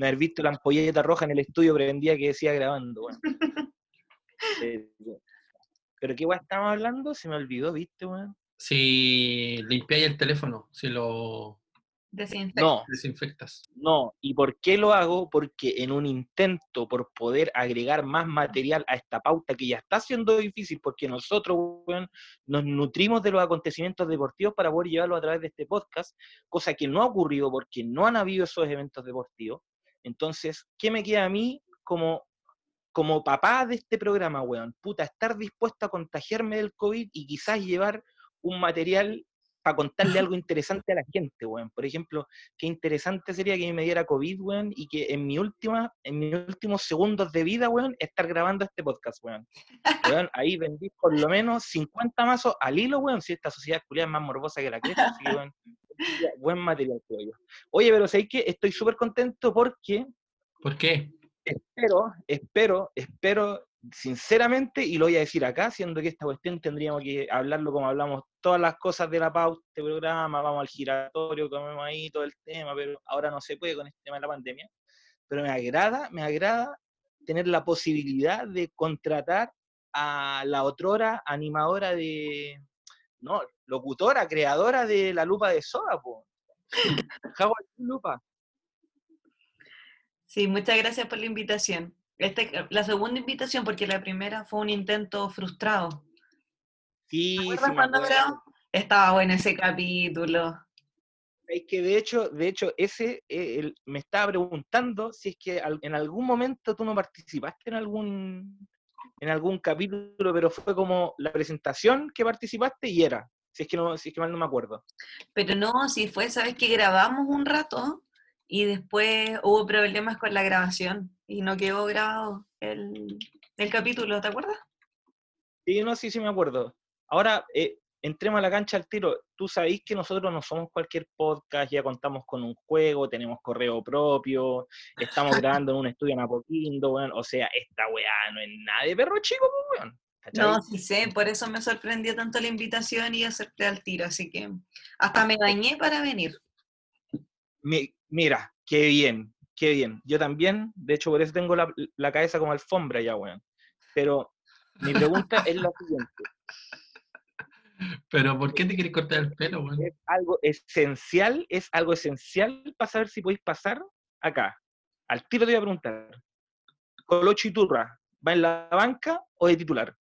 me haber visto la ampolleta roja en el estudio prendía que decía grabando, weón. Eh, pero qué weón estamos hablando, se me olvidó, ¿viste, weón? Si limpiáis el teléfono, si lo Desinfecta. No, desinfectas. no. ¿Y por qué lo hago? Porque en un intento por poder agregar más material a esta pauta que ya está siendo difícil, porque nosotros weón, nos nutrimos de los acontecimientos deportivos para poder llevarlo a través de este podcast, cosa que no ha ocurrido porque no han habido esos eventos deportivos. Entonces, ¿qué me queda a mí como, como papá de este programa, weón? Puta, estar dispuesto a contagiarme del COVID y quizás llevar un material para contarle algo interesante a la gente, weón. Por ejemplo, qué interesante sería que me diera COVID, weón, y que en mi última, en mis últimos segundos de vida, weón, estar grabando este podcast, weón. Weón, ahí vendí por lo menos 50 mazos al hilo, weón, si esta sociedad culiada es más morbosa que la cresta, así que, weón, buen material, creo yo. Oye, pero sé que estoy súper contento porque ¿Por qué? espero, espero, espero sinceramente, y lo voy a decir acá, siendo que esta cuestión tendríamos que hablarlo como hablamos todas las cosas de la pauta, este programa, vamos al giratorio, comemos ahí todo el tema, pero ahora no se puede con este tema de la pandemia. Pero me agrada, me agrada tener la posibilidad de contratar a la otrora animadora de, no, locutora, creadora de la lupa de soda, po. Lupa. Sí, muchas gracias por la invitación. Este, la segunda invitación, porque la primera fue un intento frustrado. Sí, ¿Te sí, acuerdas me cuando acuerdo. grabamos? Estaba bueno ese capítulo. Es que de hecho, de hecho, ese eh, el- me estaba preguntando si es que al- en algún momento tú no participaste en algún en algún capítulo, pero fue como la presentación que participaste y era. Si es que no, si es que mal no me acuerdo. Pero no, si fue, sabes que grabamos un rato y después hubo problemas con la grabación y no quedó grabado el, el capítulo, ¿te acuerdas? Sí, no, sí, sí me acuerdo. Ahora, eh, entremos a la cancha al tiro. Tú sabéis que nosotros no somos cualquier podcast, ya contamos con un juego, tenemos correo propio, estamos grabando en un estudio en Apoquindo, weón. O sea, esta weá no es nada de perro chico, pues, weón. ¿cachai? No, sí sé, por eso me sorprendió tanto la invitación y acepté al tiro, así que hasta me bañé para venir. Mi- mira, qué bien, qué bien. Yo también, de hecho, por eso tengo la, la cabeza como alfombra ya, weón. Pero mi pregunta es la siguiente. Pero ¿por qué te quieres cortar el pelo, weón? Es algo esencial, es algo esencial para saber si podéis pasar acá. Al tiro te voy a preguntar. ¿Colocho Iturra va en la banca o de titular?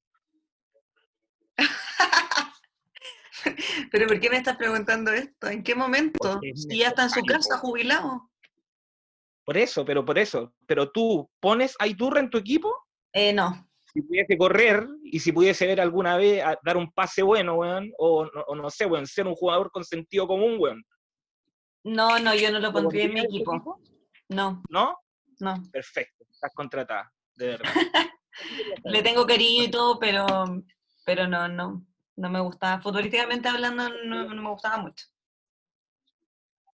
Pero ¿por qué me estás preguntando esto? ¿En qué momento? Si ya está en su casa jubilado. Por eso, pero por eso. Pero tú pones a Iturra en tu equipo Eh, no, si pudiese correr y si pudiese ver alguna vez a- dar un pase bueno, weón, o, no- o no sé, weón, ser un jugador con sentido común, weón. no, no, yo no lo ¿Lo pondría en mi equipo. No, ¿No? no. Perfecto, estás contratada, de verdad. Le tengo cariño y todo, pero, pero no, no, no me gustaba. Futbolísticamente hablando, no, no me gustaba mucho.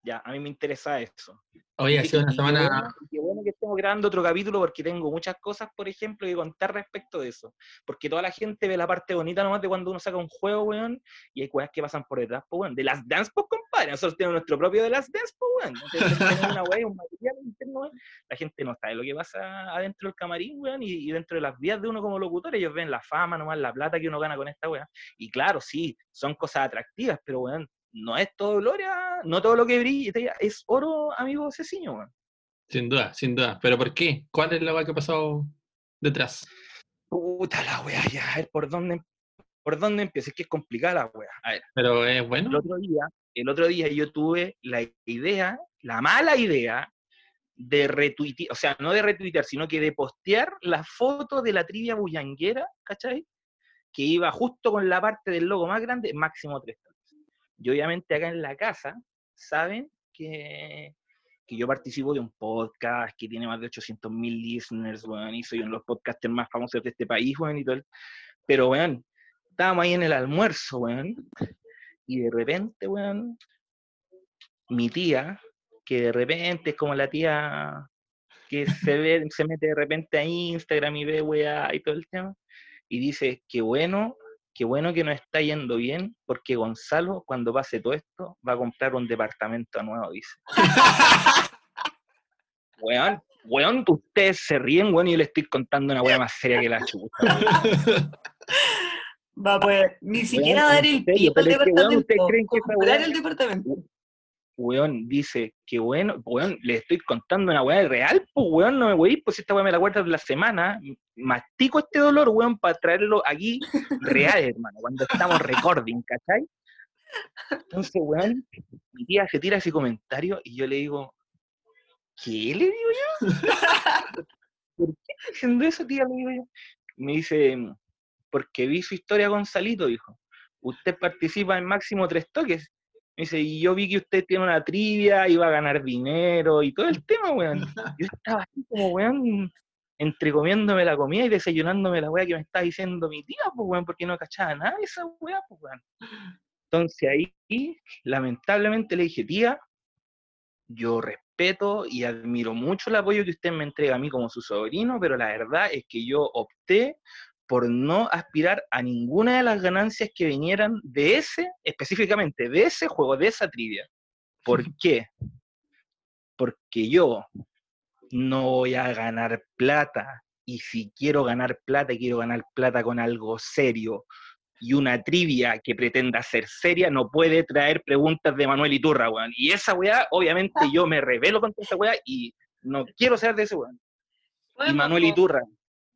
Ya, a mí me interesa eso. Oye, ha sido una semana... qué bueno que estemos grabando otro capítulo porque tengo muchas cosas, por ejemplo, que contar respecto de eso. Porque toda la gente ve la parte bonita nomás de cuando uno saca un juego, weón, y hay cosas que pasan por detrás, pues, weón. De las Dance, pues, compadre. Nosotros tenemos nuestro propio de las Dance, pues, weón. Entonces, tenemos una weá, y un material interno, weón. La gente no sabe lo que pasa adentro del camarín, weón, y, y dentro de las vidas de uno como locutor. Ellos ven la fama nomás, la plata que uno gana con esta weá. Y claro, sí, son cosas atractivas, pero, weón, no es todo gloria, no todo lo que brilla es oro, amigo Ceciño. Sin duda, sin duda. ¿Pero por qué? ¿Cuál es la weá que ha pasado detrás? Puta la weá, ya, a ver, ¿por dónde, por dónde empiezo? Es que es complicada la weá. A ver, ¿Pero es el bueno? otro día, el otro día yo tuve la idea, la mala idea, de retuitear, o sea, no de retuitear, sino que de postear la foto de la trivia bullanguera, ¿cachai? Que iba justo con la parte del logo más grande, máximo tres. Y obviamente acá en la casa, saben que, que yo participo de un podcast que tiene más de 800 mil listeners, weón, y soy uno de los podcasters más famosos de este país, weón, y todo el- Pero, weón, estábamos ahí en el almuerzo, weón, y de repente, weón, mi tía, que de repente es como la tía que se ve, se mete de repente a Instagram y ve weá y todo el tema, y dice, qué bueno, qué bueno que nos está yendo bien, porque Gonzalo, cuando pase todo esto, va a comprar un departamento nuevo, dice. Weón, weón, ustedes se ríen, weón, y yo le estoy contando una weá más seria que la chucha. weón. Va, pues, ni siquiera Weón, dar el pito al departamento. ¿ustedes creen que comprar el departamento. Weón, dice que bueno, weón, le estoy contando una weá real, pues weón, no me voy, pues esta weá me la guardas la semana, mastico este dolor, weón, para traerlo aquí real, hermano, cuando estamos recording, ¿cachai? Entonces, weón, mi tía se tira ese comentario y yo le digo, ¿qué le digo yo? ¿Por qué está diciendo eso, tía? Le digo yo. Me dice, porque vi su historia con Salito, dijo. Usted participa en máximo tres toques. Me dice, y yo vi que usted tiene una trivia, iba a ganar dinero y todo el tema, weón. Yo estaba así como, weón, entrecomiéndome la comida y desayunándome la weá que me está diciendo mi tía, pues, weón, porque no cachaba nada de esa weá, pues, weón. Entonces ahí, lamentablemente le dije, tía, yo respeto y admiro mucho el apoyo que usted me entrega a mí como su sobrino, pero la verdad es que yo opté por no aspirar a ninguna de las ganancias que vinieran de ese, específicamente de ese juego, de esa trivia. ¿Por qué? Porque yo no voy a ganar plata y si quiero ganar plata, quiero ganar plata con algo serio. Y una trivia que pretenda ser seria no puede traer preguntas de Manuel Iturra, weón. Y esa weá, obviamente yo me revelo contra esa weá y no quiero ser de ese weón. Y Bueno, Manuel pues, Iturra,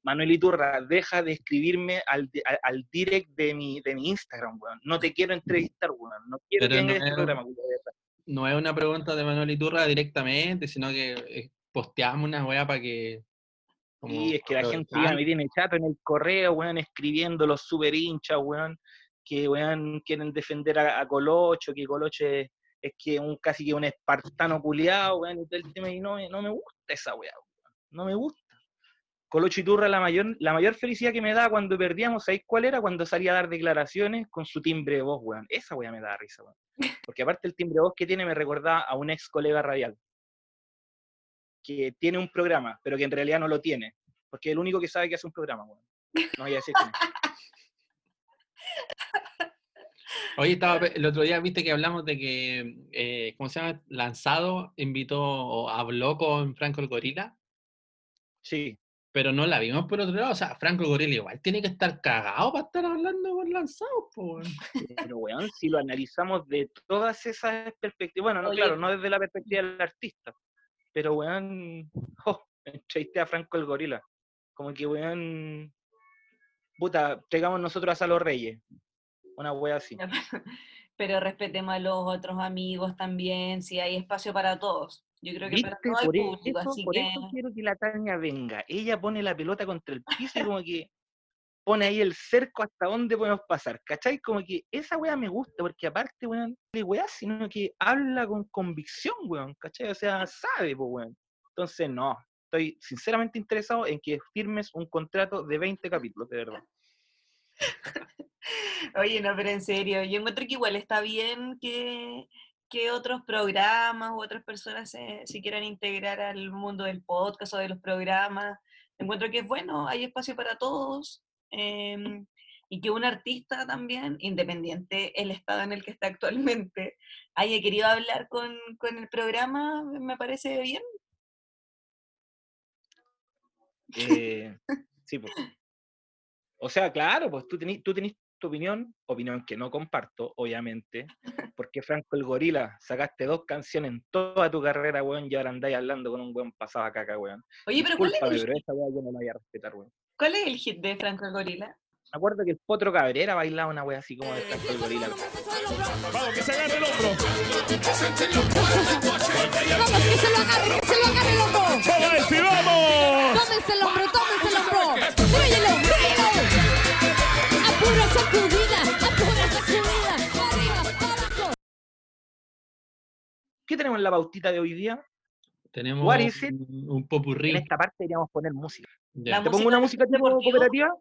Manuel Iturra, deja de escribirme al, al, al direct de mi, de mi Instagram, weón. No te quiero entrevistar, weón. No quiero que no este es- programa, weón. No es una pregunta de Manuel Iturra directamente, sino que eh, posteamos una weá para que. como Sí, es que la gente ya me tiene chato en el correo, weón, escribiendo los super hinchas, weón, que weón quieren defender a, a Colocho, que Colocho es, es que un casi que un espartano culiado, weón, y todo el tema, y no, me- no me gusta esa weá, weón. No me gusta. Colocho Iturra, la mayor, la mayor felicidad que me da cuando perdíamos, ¿sabéis cuál era? Cuando salía a dar declaraciones con su timbre de voz, weón. Esa weá me da risa, weón. Porque aparte el timbre de voz que tiene me recordaba a un ex colega radial. Que tiene un programa, pero que en realidad no lo tiene. Porque es el único que sabe que hace un programa, weón. No voy a decir quién. Oye, estaba, el otro día viste que hablamos de que, eh, ¿cómo se llama? Lanzado invitó o habló con Franco el Gorila, Sí. Pero no la vimos por otro lado. O sea, Franco el Gorila igual tiene que estar cagado para estar hablando con Lanzado, po, weón. Pero, weón, si lo analizamos de todas esas perspectivas, bueno, no, claro, no desde la perspectiva del artista, pero, weón, oh, entrevisté a Franco el Gorila. Como que, weón, puta, pegamos nosotros a Salo Reyes. Una wea así. Pero respetemos a los otros amigos también, si hay espacio para todos. Yo creo que para ¿Viste? todo el Por, público, eso, así por que eso quiero que la Tania venga. Ella pone la pelota contra el piso y como que pone ahí el cerco hasta dónde podemos pasar. ¿Cachai? Como que esa weá me gusta, porque aparte, weón, no de weá, sino que habla con convicción, weón. ¿Cachai? O sea, sabe, pues, weón. Entonces, no. Estoy sinceramente interesado en que firmes un contrato de 20 capítulos, de verdad. Oye, no, pero en serio, yo encuentro que igual está bien que, que otros programas u otras personas se, se quieran integrar al mundo del podcast o de los programas. Encuentro que es bueno, hay espacio para todos. em, y que un artista también, independiente el estado en el que está actualmente, haya querido hablar con, con el programa, me parece bien. Eh, sí, pues. O sea, claro, pues tú tenés, tú tenés tu opinión, opinión que no comparto, obviamente, porque Franco el Gorila, sacaste dos canciones en toda tu carrera, weón, y ahora andáis hablando con un weón pasado a caca, weón. Oye, pero ¿cuál es, el, pero esa weá yo no la voy a respetar, weón. cuál es el hit de Franco el Gorila? Me acuerdo que el Potro Cabrera bailaba una weá así como de Franco el Gorila. Vamos, que se agarre el hombro. tenemos la pautita de hoy día? Tenemos What is it? un, un popurrí. En esta parte deberíamos poner música. ¿Te pongo una música tipo deportiva? cooperativa?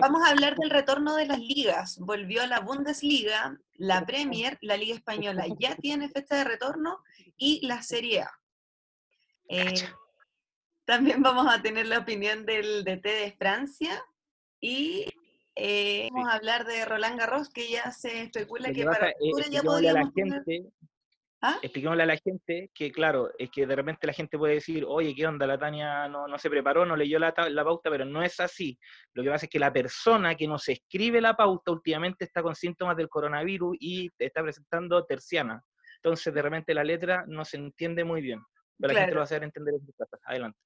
Vamos a hablar del retorno de las ligas. Volvió a la Bundesliga, la Premier, la Liga Española ya tiene fecha de retorno y la Serie A. Eh, También vamos a tener la opinión del DT de Francia y eh, vamos a hablar de Roland Garros, que ya se especula que que para octubre ya a la podríamos tener... gente, ¿Ah? expliquémosle a la gente que, claro, es que de repente la gente puede decir, oye, ¿qué onda? La Tania no, no se preparó, no leyó la, la pauta, pero no es así. Lo que pasa es que la persona que nos escribe la pauta últimamente está con síntomas del coronavirus y está presentando terciana. Entonces, de repente la letra no se entiende muy bien. Pero la gente Claro. lo va a hacer entender en sus casas. Adelante.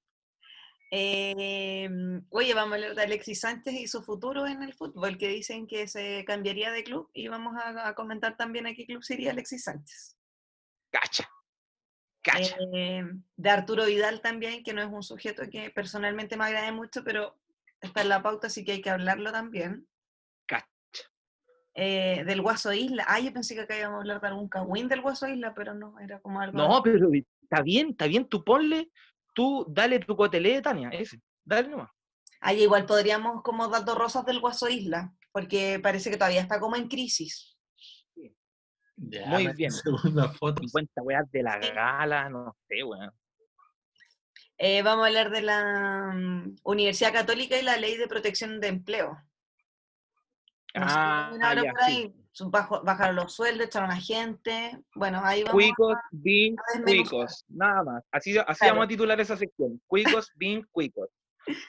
Eh, oye, vamos a hablar de Alexis Sánchez y su futuro en el fútbol, que dicen que se cambiaría de club y vamos a, a comentar también a qué club sería Alexis Sánchez. Cacha. Cacha. Eh, de Arturo Vidal también, que no es un sujeto que personalmente me agrade mucho, pero está en la pauta, así que hay que hablarlo también. Cacha. Eh, del Guaso Isla. Ah, yo pensé que acá íbamos a hablar de algún cagüín del Guaso Isla, pero no, era como algo... No, pero está bien, está bien, tú ponle, tú dale tu cotelé, Tania, ese. Dale nomás. Ahí igual podríamos como datos rosas del Guaso Isla, porque parece que todavía está como en crisis. Ya, Muy bien. Segunda foto. 50 weas de la gala, no sé, weón. Eh, vamos a hablar de la mm, Universidad Católica y la Ley de Protección de Empleo. No Ah, opinan ahora ya, por sí. Bajo- bajaron los sueldos, echaron a gente. Bueno, ahí vamos. Cuicos, bin, a cuicos, nada más. Así, así Claro. vamos a titular esa sección. Cuicos, bin, cuicos.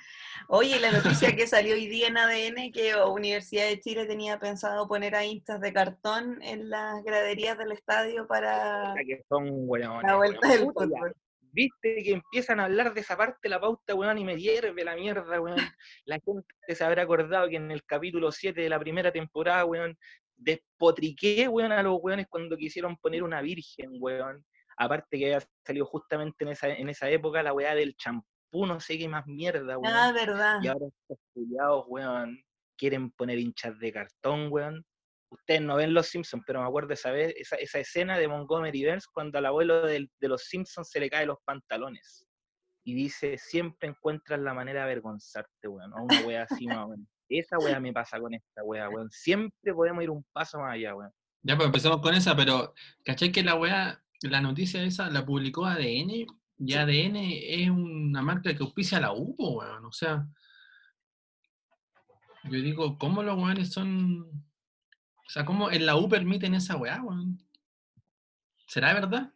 Oye, la noticia que salió hoy día en ADN que Universidad de Chile tenía pensado poner a hinchas de cartón en las graderías del estadio para que son weones, la vuelta del fútbol. Viste que empiezan a hablar de esa parte la pauta, weón, y me hierve la mierda, weón. La gente se habrá acordado que en el capítulo 7 de la primera temporada, weón, despotriqué, weón, a los weones cuando quisieron poner una virgen, weón. Aparte que había salido justamente en esa, en esa época la weá del champú, no sé qué más mierda, weón. Ah, verdad. Y ahora estos culiados, weón, quieren poner hinchas de cartón, weón. Ustedes no ven Los Simpsons, pero me acuerdo esa, vez, esa, esa escena de Montgomery Burns cuando al abuelo del- de Los Simpsons se le caen los pantalones. Y dice, siempre encuentras la manera de avergonzarte, weón. O una wea así más o menos. Esa wea me pasa con esta wea, weón. Siempre podemos ir un paso más allá, weón. Ya, pues empezamos con esa, pero ¿cachai que la weá, la noticia esa la publicó ADN? Y ADN es una marca que auspicia a la U, weón. O sea, yo digo, ¿cómo los weones son. O sea, ¿cómo en la U permiten esa weá, weón? ¿Será verdad?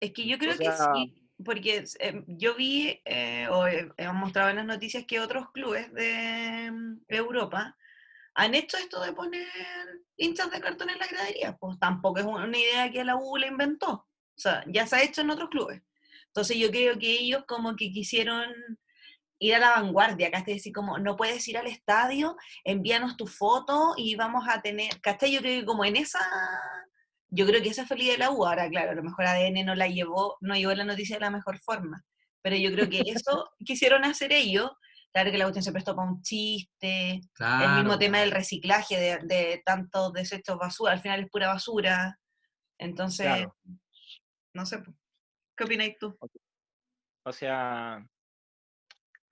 Es que yo creo O sea- que sí, porque eh, yo vi, eh, o he, hemos mostrado en las noticias que otros clubes de mm, Europa han hecho esto de poner hinchas de cartón en la gradería. Pues tampoco es una idea que la U la inventó. O sea, ya se ha hecho en otros clubes. Entonces yo creo que ellos como que quisieron ir a la vanguardia, ¿cachai? Decir como, no puedes ir al estadio, envíanos tu foto y vamos a tener, ¿cachai? Yo creo como en esa, yo creo que esa fue la idea de la U, ahora claro, a lo mejor ADN no la llevó, no llevó la noticia de la mejor forma, pero yo creo que eso quisieron hacer ellos, claro que la cuestión se prestó para un chiste, Claro. el mismo tema del reciclaje de, de tantos desechos basura, al final es pura basura, entonces, Claro. no sé. ¿qué opináis tú? O sea,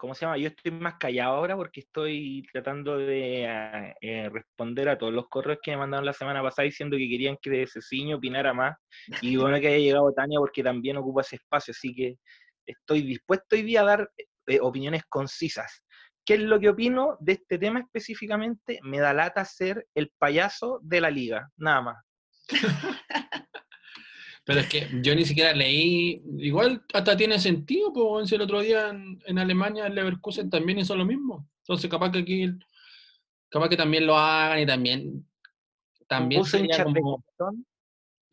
¿cómo se llama? Yo estoy más callado ahora porque estoy tratando de ah, eh, responder a todos los correos que me mandaron la semana pasada diciendo que querían que Ceciño opinara más. Y bueno que haya llegado Tania porque también ocupa ese espacio, así que estoy dispuesto hoy día a dar eh, opiniones concisas. ¿Qué es lo que opino de este tema específicamente? Me da lata ser el payaso de la liga, nada más. Pero es que yo ni siquiera leí. Igual hasta tiene sentido, pues si el otro día en, en Alemania, en Leverkusen también hizo lo mismo. Entonces, capaz que aquí. Capaz que también lo hagan y también. También sería como.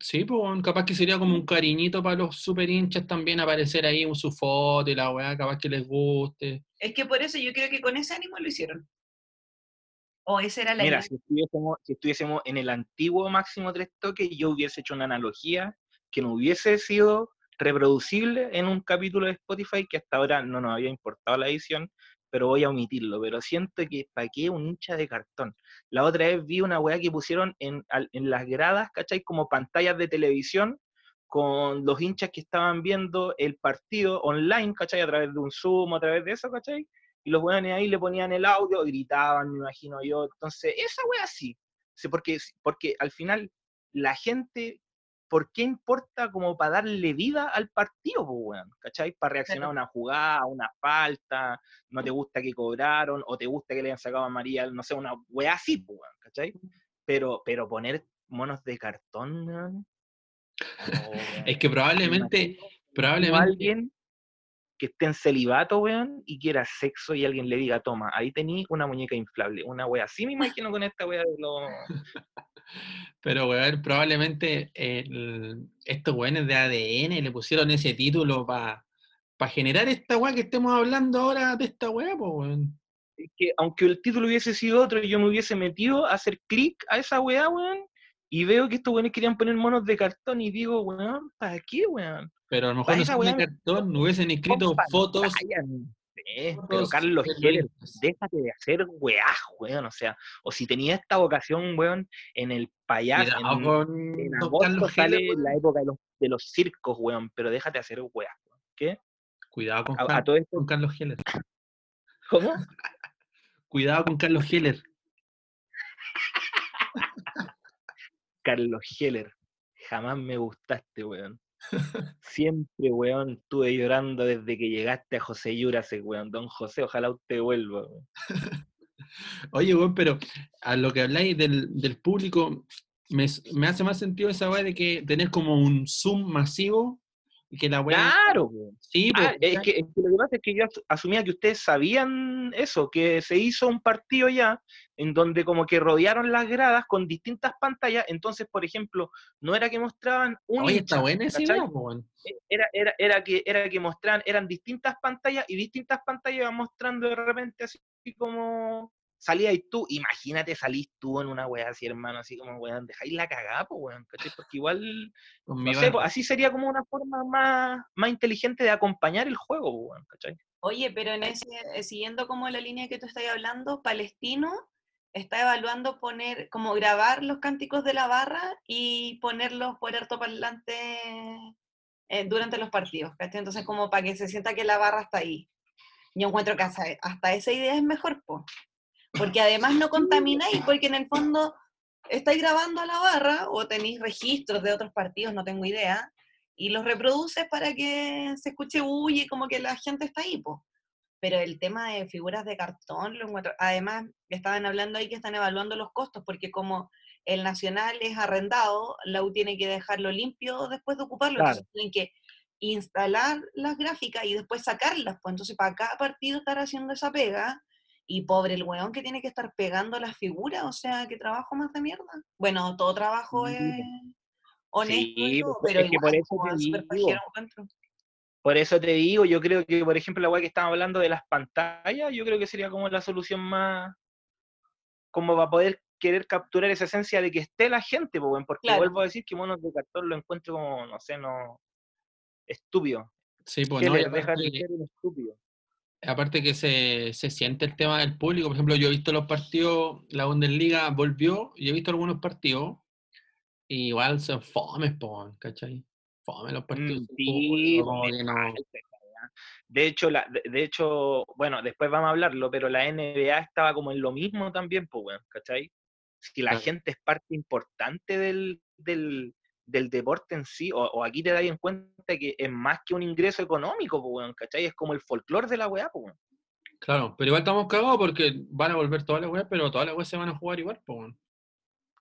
Sí, pues capaz que sería como un cariñito para los super hinchas también aparecer ahí en su foto y la weá, capaz que les guste. Es que por eso yo creo que con ese ánimo lo hicieron. O esa era la Mira, idea. si estuviésemos, si estuviésemos en el antiguo máximo tres toques, yo hubiese hecho una analogía que no hubiese sido reproducible en un capítulo de Spotify que hasta ahora no nos había importado la edición, pero voy a omitirlo. Pero siento que ¿para qué un hincha de cartón? La otra vez vi una weá que pusieron en, las gradas, ¿cachai? Como pantallas de televisión con los hinchas que estaban viendo el partido online, ¿cachai? A través de un Zoom, a través de eso, ¿cachai? Y los weones ahí le ponían el audio, gritaban, me imagino yo. Entonces, esa wea. Sí, porque, porque al final la gente ¿por qué importa como para darle vida al partido, po, weón? ¿Cachai? Para reaccionar a una jugada, a una falta, no te gusta que cobraron, o te gusta que le hayan sacado a María, no sé, una weá así, po, weón, ¿cachai? Pero, pero poner monos de cartón, weón. oh, Es que probablemente, probablemente, alguien que esté en celibato, weón, y quiera sexo y alguien le diga, toma, ahí tení una muñeca inflable, una wea así me imagino con esta wea de los... pero weón, probablemente el- estos weones de ADN le pusieron ese título para generar esta weá que estemos hablando ahora de esta weá, pues weón. es que aunque el título hubiese sido otro y yo me hubiese metido a hacer clic a esa weá, weón, y veo que estos weones querían poner monos de cartón y digo, weón, ¿para qué, weón? Pero a lo mejor no son de cartón, no hubiesen escrito fotos. pero Carlos Heller, déjate de hacer weá, weón, o sea, o si tenía esta vocación, weón, en el payaso, en, con en agosto Carlos sale Heller, la época de los, de los circos, weón, pero déjate de hacer weá, weón. ¿qué? Cuidado con, A, a todo esto, con Carlos Heller. ¿cómo? Cuidado con Carlos Heller. Carlos Heller, jamás me gustaste, weón. Siempre, weón, estuve llorando desde que llegaste a José Yurase, weón. Don José, ojalá usted vuelva, weón. Oye, weón, pero a lo que habláis del, del público, me, me hace más sentido esa weá de que tener como un Zoom masivo y que la weá. Claro. Sí, Ah, es, que, es que lo que pasa es que yo as- asumía que ustedes sabían eso, que se hizo un partido ya en donde como que rodearon las gradas con distintas pantallas, entonces, por ejemplo, no era que mostraban un Oye, está buena esa ¿cachai? idea, weón. era, era, era, que, era que mostraban, eran distintas pantallas y distintas pantallas iban mostrando de repente así como salía y tú, imagínate salís tú en una weá así, hermano, así como weón, dejáis la cagada, pues weón, ¿cachai? Porque igual, no sé, pues, así sería como una forma más, más inteligente de acompañar el juego, pues, weón, ¿cachai? Oye, pero en ese, eh, siguiendo como la línea que tú estás hablando, Palestino está evaluando poner, como grabar los cánticos de la barra y ponerlos por altoparlante eh, durante los partidos, ¿cachai? Entonces como para que se sienta que la barra está ahí. Yo encuentro que hasta, hasta esa idea es mejor, po. Porque además no contamináis, porque en el fondo estáis grabando a la barra o tenéis registros de otros partidos, no tengo idea, y los reproduces para que se escuche huye como que la gente está ahí, po. Pero el tema de figuras de cartón, lo encuentro- además estaban hablando ahí que están evaluando los costos, porque como el nacional es arrendado, la U tiene que dejarlo limpio después de ocuparlo, Claro. entonces tienen que instalar las gráficas y después sacarlas, pues entonces para cada partido estar haciendo esa pega, y pobre el weón que tiene que estar pegando las figuras, o sea, que trabajo más de mierda. Bueno, todo trabajo Sí, es honesto, Sí, todo, pues, pero es que por igual, eso te súper digo. Por eso te digo, yo creo que, por ejemplo, la weá que estábamos hablando de las pantallas, yo creo que sería como la solución más, como para poder querer capturar esa esencia de que esté la gente, pues, porque Claro. vuelvo a decir que monos de cartón lo encuentro como, no sé, no, estúpido. Sí, pues no, de ser un estúpido. Aparte que se, se siente el tema del público. Por ejemplo, yo he visto los partidos, la Bundesliga volvió y he visto algunos partidos. y igual son fomes, po, ¿cachai? Fome los partidos. Mm, sin sí, público, como no-. De hecho, la, de, de hecho, bueno, después vamos a hablarlo, pero la NBA estaba como en lo mismo también, pues, weón, ¿cachai? Si la Claro. gente es parte importante del, del, del deporte en sí, o, o aquí te das en cuenta que es más que un ingreso económico, pues, ¿cachai? Es como el folclore de la weá, pues, weón. Claro, pero igual estamos cagados porque van a volver todas las weas, pero todas las weas se van a jugar igual, po, weón.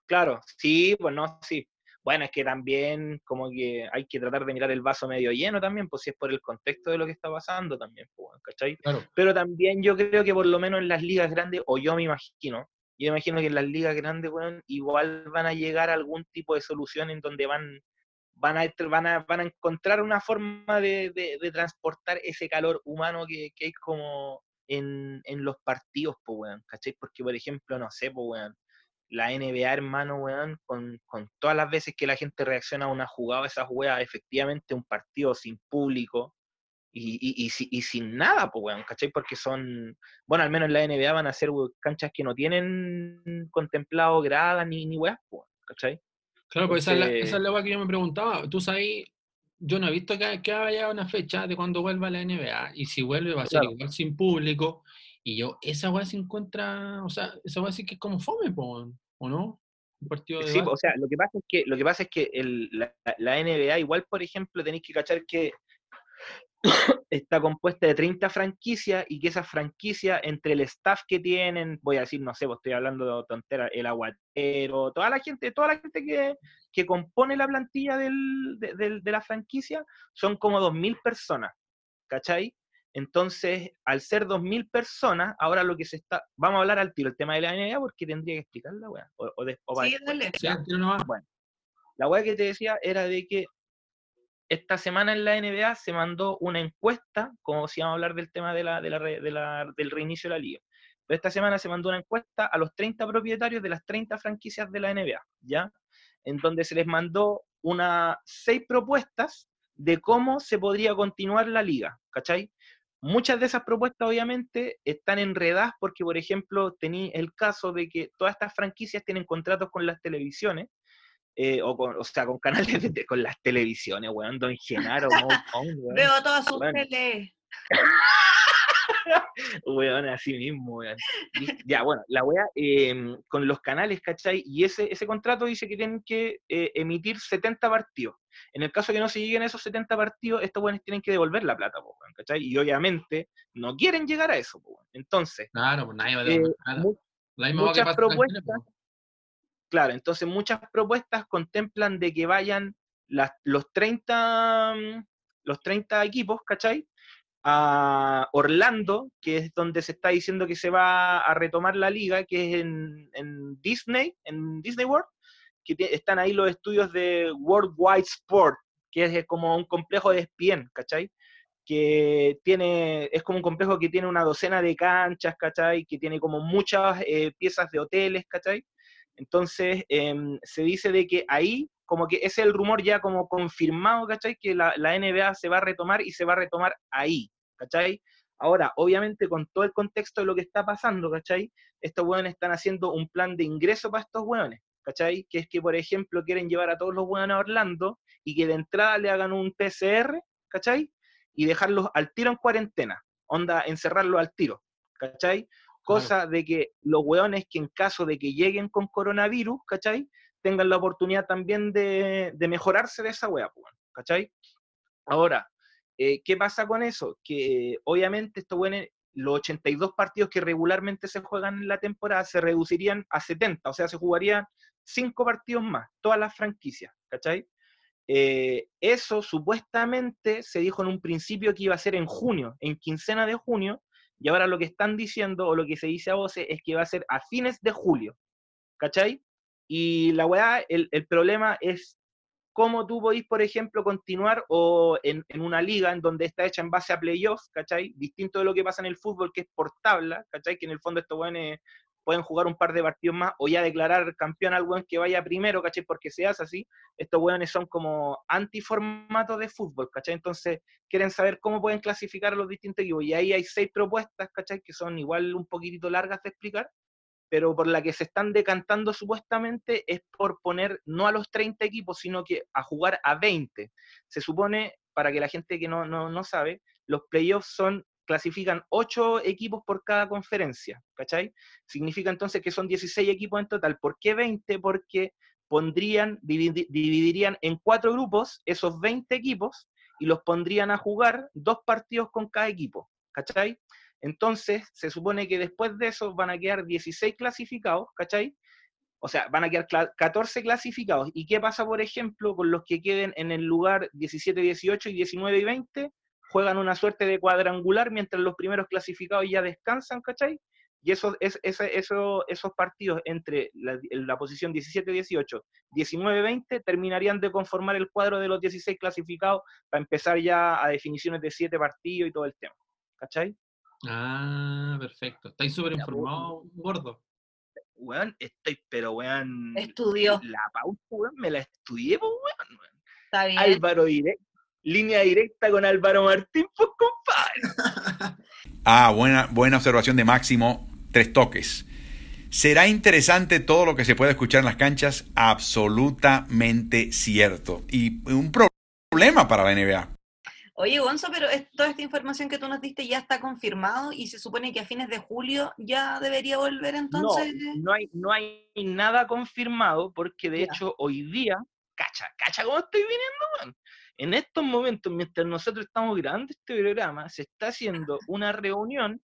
Claro, sí, pues no, sí. Bueno, es que también como que hay que tratar de mirar el vaso medio lleno también, pues si es por el contexto de lo que está pasando también, pues, ¿cachai? Claro. Pero también yo creo que por lo menos en las ligas grandes, o yo me imagino, yo imagino que en las ligas grandes, weón, igual van a llegar a algún tipo de solución en donde van, van, a, van, a, van a encontrar una forma de, de- transportar ese calor humano que, que hay como en, en los partidos, pues, weón, ¿cachai? Porque, por ejemplo, no sé, pues, weón, la NBA, hermano, weón, con, con todas las veces que la gente reacciona a una jugada, esas weas, efectivamente, un partido sin público, y, y, y, y sin nada, pues, weón, ¿cachai? Porque son, bueno, al menos en la NBA van a ser canchas que no tienen contemplado gradas ni, ni weas, pues, ¿cachai? Claro, pues esa es, la, esa es la wea que yo me preguntaba. Tú sabes, yo no he visto que, que haya una fecha de cuando vuelva la NBA, y si vuelve va a ser Claro. igual sin público, y yo, esa wea se encuentra, o sea, esa wea sí que es como fome, po, ¿o no? Un partido de Sí, básquet. o sea, lo que pasa es que, lo que, pasa es que el- la, la NBA, igual, por ejemplo, tenéis que cachar que está compuesta de 30 franquicias y que esas franquicias, entre el staff que tienen, voy a decir, no sé, pues estoy hablando de tontera, el aguatero, toda la gente, toda la gente que, que compone la plantilla del- de, la franquicia, son como 2.000 personas, ¿cachai? Entonces, al ser 2.000 personas, ahora lo que se está, vamos a hablar al tiro el tema de la NBA porque tendría que explicarla, weá, o, o, de- o para Sí, después. dale. Sí, tiro nomás. La weá que te decía era de que esta semana en la NBA se mandó una encuesta, como si vamos a hablar del tema de la, de de la- del reinicio de la liga. Pero esta semana se mandó una encuesta a los 30 propietarios de las 30 franquicias de la NBA, ¿ya? En donde se les mandó una, seis propuestas de cómo se podría continuar la liga, ¿cachai? Muchas de esas propuestas, obviamente, están enredadas porque, por ejemplo, tení el caso de que todas estas franquicias tienen contratos con las televisiones, eh, o, con, o sea, con canales de, con las televisiones, weón, Don Genaro, weón, Veo todas sus Bueno. tele. weón, así mismo, weón. Ya, bueno, la weá, eh, con los canales, ¿cachai? Y ese, ese contrato dice que tienen que eh, emitir 70 partidos. En el caso que no se lleguen a esos 70 partidos, estos weones tienen que devolver la plata, weón, ¿cachai? Y obviamente no quieren llegar a eso, weón. Entonces, Claro, pues nadie va a eh, devolver nada. La misma que muchas pasa acá en Chile, propuestas, pues. Claro, entonces muchas propuestas contemplan de que vayan los, 30, mm, los 30 equipos, ¿cachai? A Orlando, que es donde se está diciendo que se va a retomar la liga, que es en, Disney, en Disney World, que están ahí los estudios de Worldwide Sport, que es como un complejo de ESPN, ¿cachai? que tiene, es como un complejo que tiene una docena de canchas, ¿cachai? Que tiene como muchas eh, piezas de hoteles, ¿cachai? Entonces, em, se dice de que ahí, como que ese es el rumor ya como confirmado, ¿cachai? Que la, NBA se va a retomar y se va a retomar ahí, ¿cachai? Ahora, obviamente, con todo el contexto de lo que está pasando, ¿cachai? Estos hueones están haciendo un plan de ingreso para estos hueones, ¿cachai? Que es que, por ejemplo, quieren llevar a todos los hueones a Orlando y que de entrada le hagan un PCR, ¿cachai? Y dejarlos al tiro en cuarentena, onda, encerrarlos al tiro, ¿cachai? Cosa de que los hueones que en caso de que lleguen con coronavirus, ¿cachai? Tengan la oportunidad también de, de mejorarse de esa hueá, ¿cachai? Ahora, eh, ¿qué pasa con eso? Que obviamente estos hueones, los 82 partidos que regularmente se juegan en la temporada se reducirían a 70, o sea, se jugarían 5 partidos más, todas las franquicias, ¿cachai? Eh, eso supuestamente se dijo en un principio que iba a ser en junio, en quincena de junio, y ahora lo que están diciendo, o lo que se dice a voces, es que va a ser a fines de julio, ¿cachai? Y la weá, el, el problema es cómo tú podís, por ejemplo, continuar o en, en una liga en donde está hecha en base a playoffs, ¿cachai? Distinto de lo que pasa en el fútbol, que es por tabla, ¿cachai? Que en el fondo estos weones pueden jugar un par de partidos más o ya declarar campeón al weón que vaya primero, ¿cachai? Porque se hace así. Estos weones son como antiformatos de fútbol, ¿cachai? Entonces quieren saber cómo pueden clasificar a los distintos equipos. Y ahí hay seis propuestas, ¿cachai? Que son igual un poquitito largas de explicar, pero por la que se están decantando supuestamente es por poner no a los 30 equipos, sino que a jugar a 20. Se supone, para que la gente que no, no, no sabe, los playoffs son clasifican 8 equipos por cada conferencia, ¿cachai? Significa entonces que son 16 equipos en total. ¿Por qué 20? Porque pondrían, dividi- dividirían en cuatro grupos esos 20 equipos y los pondrían a jugar dos partidos con cada equipo, ¿cachai? Entonces, se supone que después de eso van a quedar 16 clasificados, ¿cachai? O sea, van a quedar cla- 14 clasificados. ¿Y qué pasa, por ejemplo, con los que queden en el lugar 17, 18 y 19 y 20? Juegan una suerte de cuadrangular mientras los primeros clasificados ya descansan, ¿cachai? Y eso, es, ese- eso- esos partidos entre la, la posición 17-18, 19-20 terminarían de conformar el cuadro de los 16 clasificados para empezar ya a definiciones de 7 partidos y todo el tema. ¿Cachai? Ah, perfecto. Estáis súper Ya, informado, gordo. Weón, estoy, pero weón. Estudió. La pauta, weón, me la estudié, pues, weón. Está bien. Álvaro directo. Línea directa con Álvaro Martín, pues, compadre. Ah, buena, buena observación de Máximo. Tres toques. ¿Será interesante todo lo que se puede escuchar en las canchas? Absolutamente cierto. Y un pro- problema para la NBA. Oye, Gonzo, pero es- toda esta información que tú nos diste ya está confirmado y se supone que a fines de julio ya debería volver entonces. No, no hay, no hay nada confirmado porque de Ya. hecho hoy día, cacha, cacha cómo estoy viniendo, weón. En estos momentos, mientras nosotros estamos grabando este programa, se está haciendo una reunión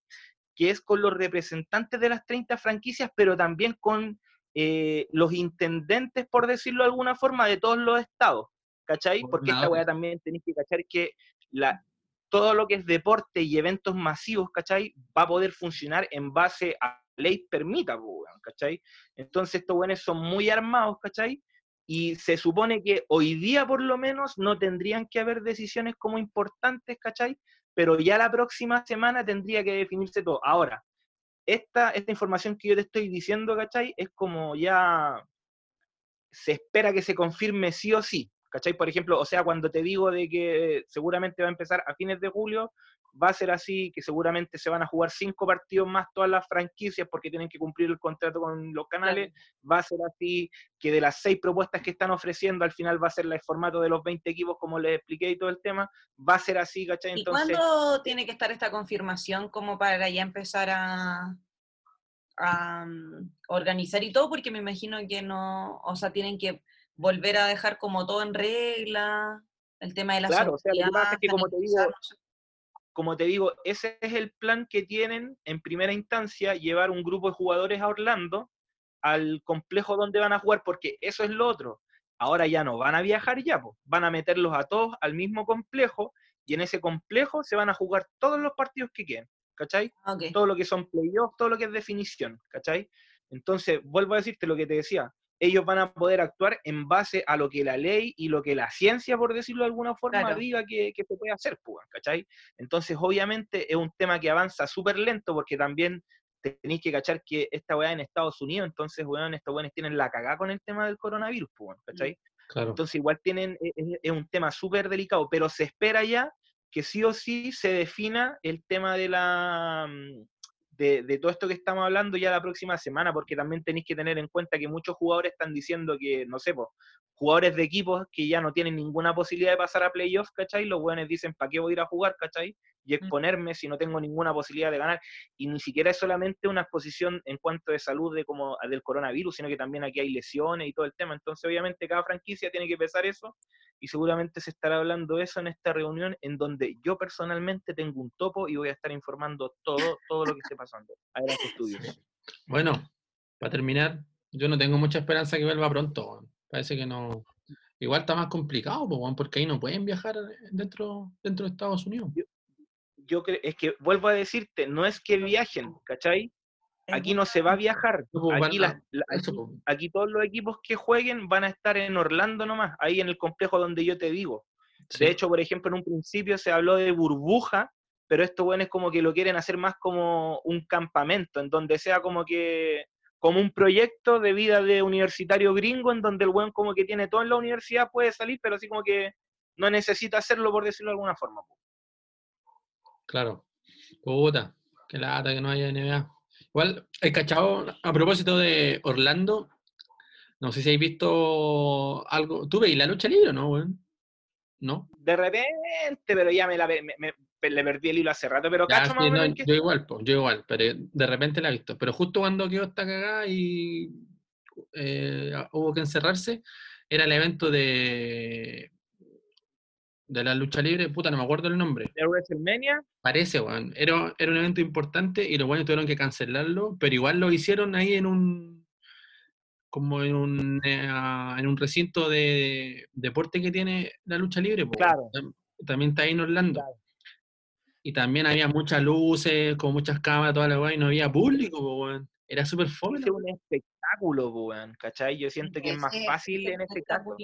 que es con los representantes de las 30 franquicias, pero también con eh, los intendentes, por decirlo de alguna forma, de todos los estados, ¿cachai? Porque esta weá también tenéis que cachar que la, todo lo que es deporte y eventos masivos, ¿cachai? Va a poder funcionar en base a ley permita, weón, ¿cachai? Entonces estos weones son muy armados, ¿cachai? Y se supone que hoy día por lo menos no tendrían que haber decisiones como importantes, ¿cachai? Pero ya la próxima semana tendría que definirse todo. Ahora, esta, esta información que yo te estoy diciendo, ¿cachai? Es como ya se espera que se confirme sí o sí, ¿cachai? Por ejemplo, o sea, cuando te digo de que seguramente va a empezar a fines de julio, va a ser así, que seguramente se van a jugar cinco partidos más todas las franquicias porque tienen que cumplir el contrato con los canales, va a ser así, que de las seis propuestas que están ofreciendo, al final va a ser el formato de los 20 equipos, como les expliqué y todo el tema, va a ser así, ¿cachai? ¿Y Entonces, cuándo tiene que estar esta confirmación como para ya empezar a, a, mm, organizar y todo? Porque me imagino que no, o sea, tienen que volver a dejar como todo en regla, el tema de la Claro, o sea, lo que pasa es que como te digo. Como te digo, ese es el plan que tienen en primera instancia, llevar un grupo de jugadores a Orlando, al complejo donde van a jugar, porque eso es lo otro. Ahora ya no van a viajar ya, van a meterlos a todos al mismo complejo y en ese complejo se van a jugar todos los partidos que quieran, ¿cachai? Ok. Todo lo que son playoffs, todo lo que es definición, ¿cachai? Entonces, vuelvo a decirte lo que te decía, ellos van a poder actuar en base a lo que la ley y lo que la ciencia, por decirlo de alguna forma, Claro. diga que, que se puede hacer, pues, ¿cachai? Entonces, obviamente, es un tema que avanza súper lento porque también tenéis que cachar que esta weá en Estados Unidos, entonces, weón, estos weones tienen la cagada con el tema del coronavirus, pues, ¿cachai? Claro. Entonces, igual tienen, e- es, es un tema súper delicado, pero se espera ya que sí o sí se defina el tema de la mm, de, de todo esto que estamos hablando ya la próxima semana, porque también tenéis que tener en cuenta que muchos jugadores están diciendo que, no sé, po, jugadores de equipos que ya no tienen ninguna posibilidad de pasar a playoffs, ¿cachai? Los buenos dicen, ¿para qué voy a ir a jugar, ¿cachai? Y exponerme si no tengo ninguna posibilidad de ganar. Y ni siquiera es solamente una exposición en cuanto de salud de como del coronavirus, sino que también aquí hay lesiones y todo el tema. Entonces, obviamente, cada franquicia tiene que pesar eso y seguramente se estará hablando de eso en esta reunión en donde yo personalmente tengo un topo y voy a estar informando todo, todo lo que esté pasando. Adelante, estudios. Bueno, para terminar, yo no tengo mucha esperanza que vuelva pronto. Parece que no. Igual está más complicado, porque ahí no pueden viajar dentro, dentro de Estados Unidos. Yo creo, es que vuelvo a decirte, no es que viajen, ¿cachai? Es Aquí no se va a viajar. Pues, Aquí, las- la- Eso, aquí- todos los equipos que jueguen van a estar en Orlando nomás, ahí en el complejo donde yo te digo. Sí. De hecho, por ejemplo, en un principio se habló de burbuja, pero estos buenos como que lo quieren hacer más como un campamento, en donde sea como que como un proyecto de vida de universitario gringo, en donde el buen como que tiene todo en la universidad puede salir, pero así como que no necesita hacerlo, por decirlo de alguna forma. Claro. Puta, qué lata que no haya NBA. Igual, el cachado, a propósito de Orlando, no sé si habéis visto algo. ¿Tú veis la lucha libre o no, weón? ¿No? De repente, pero ya me la me- me- le perdí el hilo hace rato, pero Ya, cacho sí, más o menos no, yo igual, po, yo igual, pero de repente la he visto. Pero justo cuando quedó esta cagada y eh, hubo que encerrarse, era el evento de, de la lucha libre, puta, no me acuerdo el nombre. de WrestleMania, Parece, weón. Era, era un evento importante y los buenos tuvieron que cancelarlo, pero igual lo hicieron ahí en un como en un, eh, ah, en un recinto de deporte que tiene la lucha libre. Claro. tam- También está ahí en Orlando. Claro. Y también había muchas luces, con muchas cámaras, toda la weá, y no había público, weón. Era súper fome. es un espectáculo, weón, ¿cachai? Yo siento que es más fácil en este caso,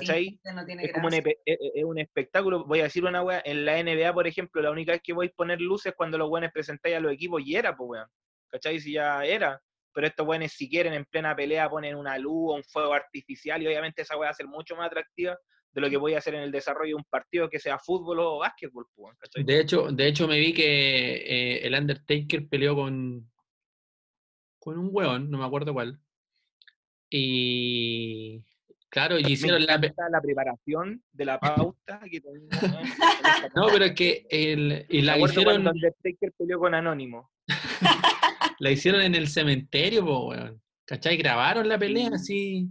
sí, ¿cachai? ese no tiene es como un, e- e- es un espectáculo. Voy a decir una weá, en la NBA, por ejemplo, la única vez que voy a poner luces es cuando los weones presentáis a los equipos y era, pues weón. ¿Cachai? Si ya era. Pero estos weones, si quieren, en plena pelea ponen una luz o un fuego artificial y obviamente esa weá va a ser mucho más atractiva de lo que voy a hacer en el desarrollo de un partido que sea fútbol o básquetbol, pues, weón, ¿cachai? De hecho, de hecho me vi que eh, el Undertaker peleó con, con un weón, no me acuerdo cuál. Y Claro, y hicieron la... preparación de la pauta que No, pero es que el, y la hicieron, Undertaker peleó con Anónimo. la hicieron en el cementerio, po, weón. ¿Cachai? Grabaron la pelea Sí. así,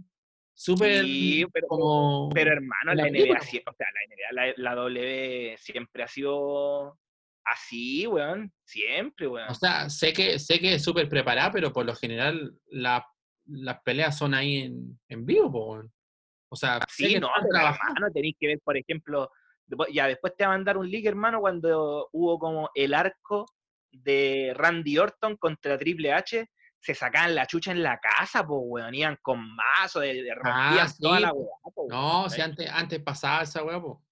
súper Sí, pero- como... Pero hermano, la la NBA, o sea, la NBA, la, la W siempre ha sido así, weón. Siempre, weón. O sea, sé que, sé que es súper preparada, pero por lo general la- las peleas son ahí en, en vivo, po, weón. O sea, Sí, no, hermano, tenéis que ver, por ejemplo, ya después te va a mandar un link, hermano, cuando hubo como el arco de Randy Orton contra Triple H, se sacaban la chucha en la casa, pues, weón, iban con mazo, de, de sí, toda la weá, po, No, si antes, antes pasaba esa weá, po.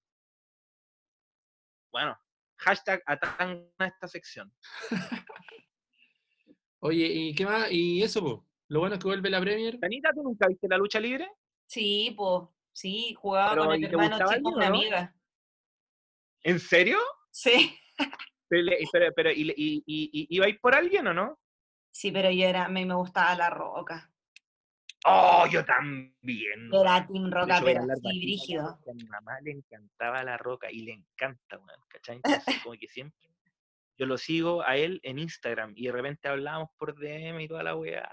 Bueno, hashtag atanga esta sección. Oye, ¿y qué más? Y eso, po. Lo bueno es que vuelve la Premier. Tanita, ¿tú nunca viste la lucha libre? Sí, pues, sí, jugaba Pero, con ¿y el hermano chico de una no? amiga. ¿En serio? Sí, Pero, pero, ¿y, y, y, y- ibais por alguien o no? sí, pero yo era, me, me gustaba la roca. Oh, yo también. Era Team Roca, hecho, a pero sí, brígido. A mi mamá le encantaba la roca y le encanta, weón, ¿cachai? Entonces, como que siempre yo lo sigo a él en Instagram y de repente hablábamos por DM y toda la weá.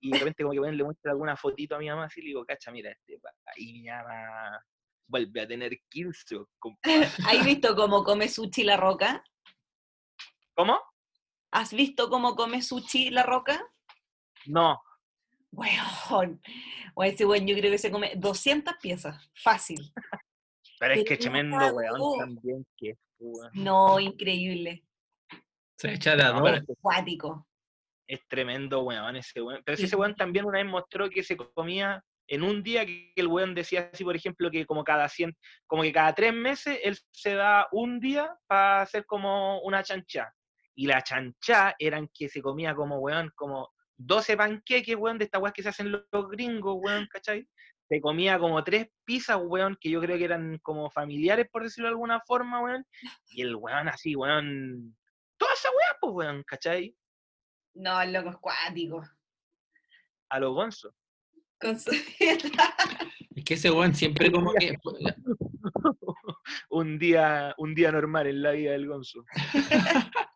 y- de repente, como que weón, le muestro alguna fotito a mi mamá así y le digo, cacha, mira este pa", Y mi mamá vuelve a tener 15, compadre. ¿Has visto cómo come sushi la roca? ¿Cómo? ¿Has visto cómo come sushi la roca? No. Weón, o ese weón yo creo que se come 200 piezas, fácil. Pero es que tremendo weón también que weón. No, increíble, Se echa de No, es- tremendo weón ese weón. Pero Sí. ese weón también una vez mostró que se comía en un día que el weón decía así, por ejemplo, que como cada 100, como que cada tres meses él se da un día para hacer como una chanchá. Y la chanchá eran que se comía como weón, como 12 panqueques, weón, de estas weas que se hacen los los gringos, weón, ¿cachai? Se comía como tres pizzas, weón, que yo creo que eran como familiares, por decirlo de alguna forma, weón. Y el weón así, weón. Toda esa weá, pues, weón, ¿cachai? No, el loco es cuático. A los gonzos. Con su Es que ese weón siempre como que... un día un día normal en la vida del Gonzo.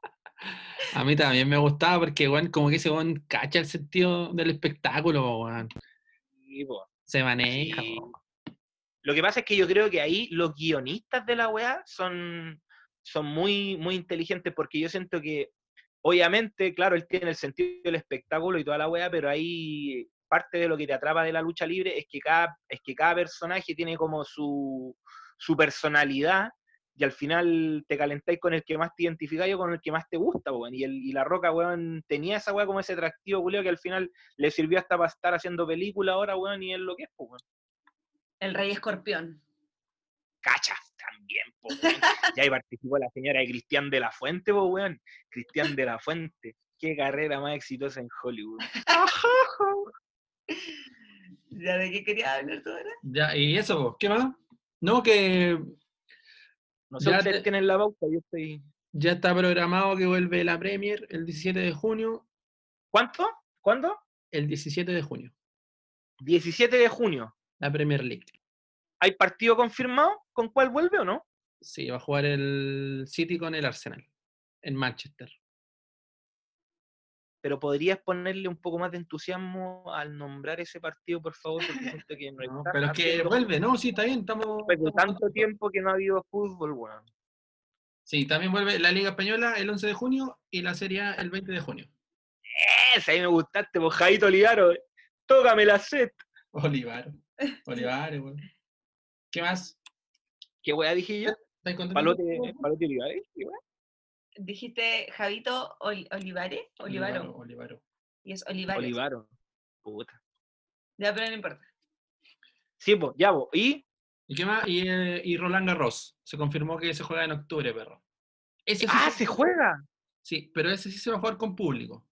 A mí también me gustaba porque, weón, como que ese weón cacha el sentido del espectáculo, weón. Sí, po. Se maneja, po. Lo que pasa es que yo creo que ahí los guionistas de la weá son, son muy, muy inteligentes porque yo siento que, obviamente, claro, él tiene el sentido del espectáculo y toda la weá, pero ahí parte de lo que te atrapa de la lucha libre es que cada, es que cada personaje tiene como su, su personalidad y al final te calentáis con el que más te identificáis o con el que más te gusta, weón. Y, el, y la Roca, weón, tenía esa weá como ese atractivo, culeo, que al final le sirvió hasta para estar haciendo película ahora, weón, y es lo que es, weón. El rey escorpión. cachas también, po, weón. Y ahí participó la señora de Cristian de la Fuente, po, weón. Cristian de la Fuente. Qué carrera más exitosa en Hollywood. ¿Ya de qué quería hablar tú ahora? Ya, y eso, po, ¿qué más? No, que No sé, ustedes te- tienen la pauta, yo estoy... ya está programado que vuelve la Premier el 17 de junio. ¿Cuánto? ¿Cuándo? El 17 de junio, 17 de junio. la Premier League. ¿Hay partido confirmado? ¿Con cuál vuelve o no? Sí, va a jugar el City con el Arsenal en Manchester. Pero podrías ponerle un poco más de entusiasmo al nombrar ese partido, por favor, porque siento que no No, está pero es que vuelve, ¿no? Sí, está bien, estamos... Estamos tanto tiempo que no ha habido fútbol, weón. Sí, también vuelve la Liga Española el 11 de junio y la Serie A el 20 de junio. Ese, ahí me gustaste, vos, Jaito Olivaro. Tócame la set. Olivar. Olivar, weón. ¿Qué más? ¿Qué weá dije yo? ¿Estás contento? Palote, Palote Olivares. ¿qué weá? Dijiste Javito Ol- Olivares, Olivaro, Olivaro, Olivaro. y es Olivares. Olivaro. Puta. Ya, pero no importa. Sí, pues, ya, pues. ¿Y? ¿Y qué más? Y, eh, y Roland Garros. Se confirmó que se juega en octubre, perro. Ese sí ¡Ah, se- se juega! Sí, pero ese sí se va a jugar con público.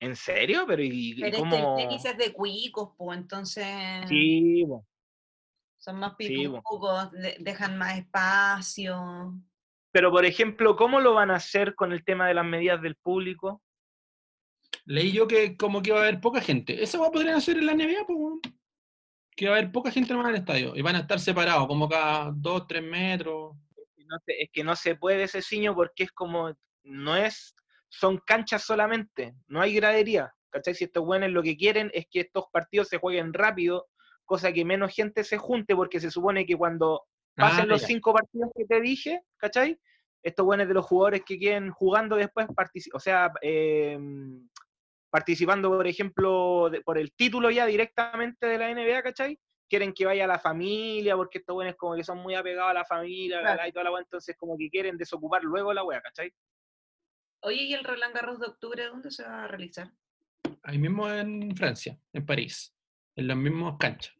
¿En serio? Pero ¿y, y Pero es que cómo? el tenis es de cuicos, pues entonces Sí, po. Son más pitucos, de- dejan más espacio. Pero, por ejemplo, ¿cómo lo van a hacer con el tema de las medidas del público? Leí yo que como que iba a haber poca gente. Eso va a poder hacer en la NBA, pues. que va a haber poca gente más en el estadio y van a estar separados, como cada dos, tres metros. no es que no se puede ese ciño porque es como, no es, son canchas solamente, no hay gradería, ¿cachai? Si estos buenos lo que quieren es que estos partidos se jueguen rápido, cosa que menos gente se junte, porque se supone que cuando pasen Ah, los ya. cinco partidos que te dije, ¿cachai? Estos buenos de los jugadores que quieren jugando después, o sea, eh, participando, por ejemplo, de- por el título ya directamente de la NBA, ¿cachai? Quieren que vaya la familia, porque estos buenos como que son muy apegados a la familia, Claro. la, la, y toda la weá, entonces como que quieren desocupar luego la wea, ¿cachai? Oye, ¿y el Roland Garros de octubre dónde se va a realizar? Ahí mismo en Francia, en París, en las mismas canchas.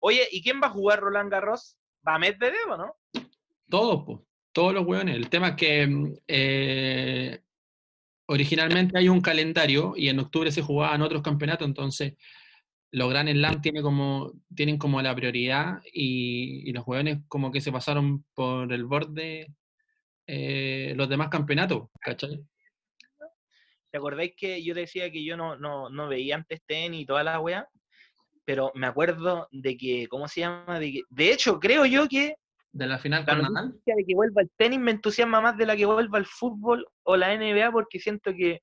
Oye, ¿y quién va a jugar Roland Garros? ¿Va a Medvedev o no? Todos, pues, todos los hueones. El tema es que mm, eh, originalmente hay un calendario y en octubre se jugaban otros campeonatos, entonces los Grand Slam tiene como, tienen como la prioridad y, y los hueones como que se pasaron por el borde eh, los demás campeonatos, ¿cachai? ¿Te acordáis que yo decía que yo no, no, no veía antes tenis y toda la wea? Pero me acuerdo de que, ¿cómo se llama? De, que, de hecho, creo yo que De la final la con Nadal. de que vuelva el tenis me entusiasma más de la que vuelva el fútbol o la NBA porque siento que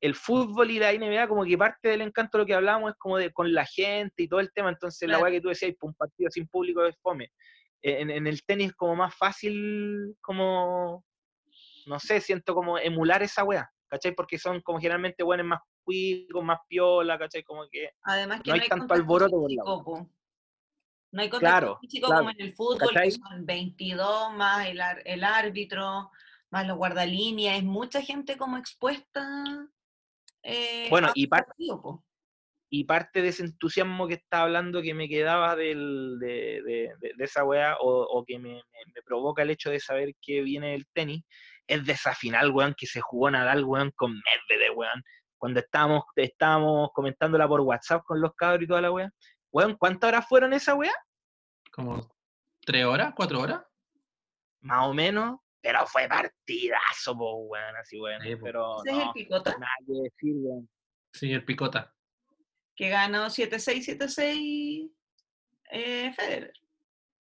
el fútbol y la NBA como que parte del encanto de lo que hablábamos es como de con la gente y todo el tema, entonces la weá que tú decías, pues, un partido sin público es fome. Eh, En, en el tenis como más fácil, como, no sé, siento como emular esa weá, ¿cachai? Porque son como generalmente buenos más cuicos, más piola, ¿cachai? Como que... Además que No hay hay tanto alboroto por la. No hay contacto Claro, físico claro, como en el fútbol, que son 22 más el, ar- el árbitro, más los guardalíneas, es mucha gente como expuesta. eh, Bueno, y un par- partido, po. y parte de ese entusiasmo que estaba hablando que me quedaba del, de, de- de- de esa weá, o, o que me, me- me provoca el hecho de saber que viene el tenis, es de esa final, weón, que se jugó Nadal, weón, con Medvedev, weón. Cuando estábamos, estábamos comentándola por WhatsApp con los cabros y toda la weá. Weón, ¿cuántas horas fueron esa weá? Como tres horas, cuatro horas. Más o menos. Pero fue partidazo, po, weón, así, weón. Sí, pero Ese es el no, picota, nada que decir, weón. Sí, el picota. que ganó 7-6, 7-6 eh, Federer,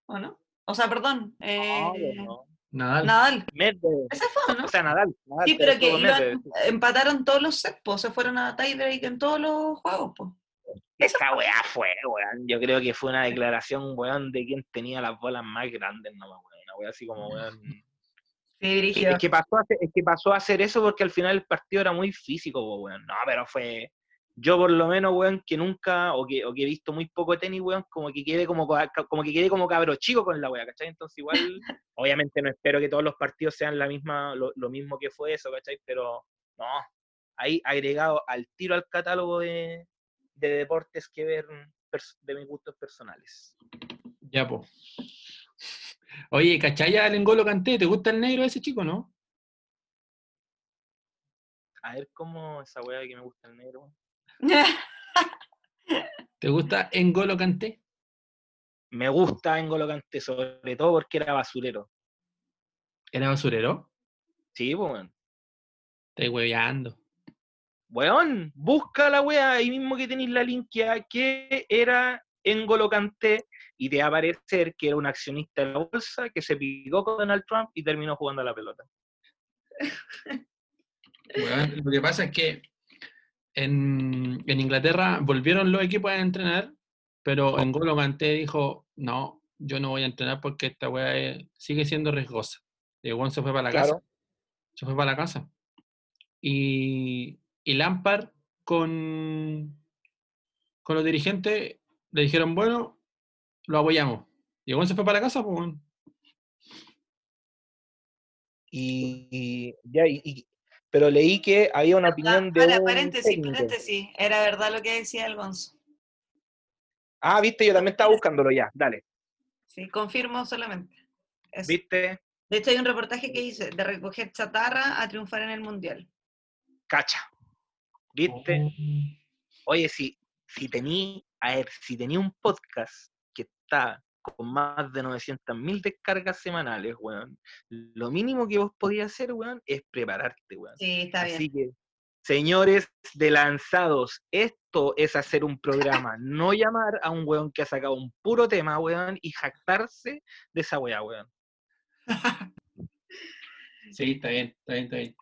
¿o no? O sea, perdón, No, eh, no. Nadal. Nadal. Medvedev. Ese fue, ¿o ¿no? O sea, Nadal. Nadal, Sí, pero que iban- empataron todos los sets, po, se fueron a tiebreak en todos los juegos, pues. Esa weá fue, weón. Yo creo que fue una declaración, weón, de quien tenía las bolas más grandes, no weón. Una weá así como, weón. Sí. Es que, pasó a hacer, es que pasó a hacer eso porque al final el partido era muy físico, weón. No, pero fue. Yo por lo menos, weón, que nunca, o que, o que he visto muy poco tenis, weón, como que quede como, como que quede como cabro chico con la weá, ¿cachai? Entonces igual, obviamente no espero que todos los partidos sean la misma, lo, lo mismo que fue eso, ¿cachai? Pero no, ahí agregado al tiro al catálogo de, de deportes que ver de mis gustos personales. Ya, po. Oye, ¿cachai al Engolo Canté? ¿Te gusta el negro ese chico, no? A ver cómo esa weá que me gusta el negro. ¿Te gusta Engolo Canté? Me gusta N'Golo Kanté, sobre todo porque era basurero. ¿Era basurero? Sí, pues, weón. Estoy hueveando. Weón, busca la weá ahí mismo que tenéis la linkea que era N'Golo Kanté y te va a aparecer que era un accionista de la bolsa que se picó con Donald Trump y terminó jugando a la pelota. Lo que pasa es que en, en Inglaterra volvieron los equipos a entrenar, pero Engolo Kanté dijo, no, yo no voy a entrenar porque esta weá sigue siendo riesgosa. Y weón se fue para la casa. Se fue para la casa. Y, y Lampard con, con los dirigentes le dijeron, bueno, lo apoyamos. Y weón se fue para la casa, pues. Y, y- ya, y- pero leí que había una opinión de Para, un paréntesis, técnico. paréntesis. Era verdad lo que decía el Gonzo. Ah, viste, yo también estaba buscándolo ya, dale. Sí, confirmo solamente. Eso. ¿Viste? De hecho, hay un reportaje que dice de recoger chatarra a triunfar en el mundial. Cacha. ¿Viste? Oye, si, si tení, a ver, si tenía un podcast que está con más de 900.000 descargas semanales, weón, lo mínimo que vos podías hacer, weón, es prepararte, weón. Sí, está bien. Así que, Señores de lanzados, esto es hacer un programa, no llamar a un weón que ha sacado un puro tema, weón, y jactarse de esa weá, weón. Sí, está bien, está bien, está bien.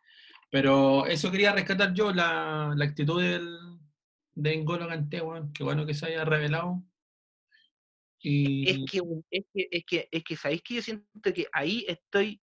Pero eso quería rescatar yo, la, la actitud del, de N'Golo Kanté, weón. Qué bueno que se haya revelado. Y Es que, es que, es que, es que, ¿sabéis que yo siento que ahí estoy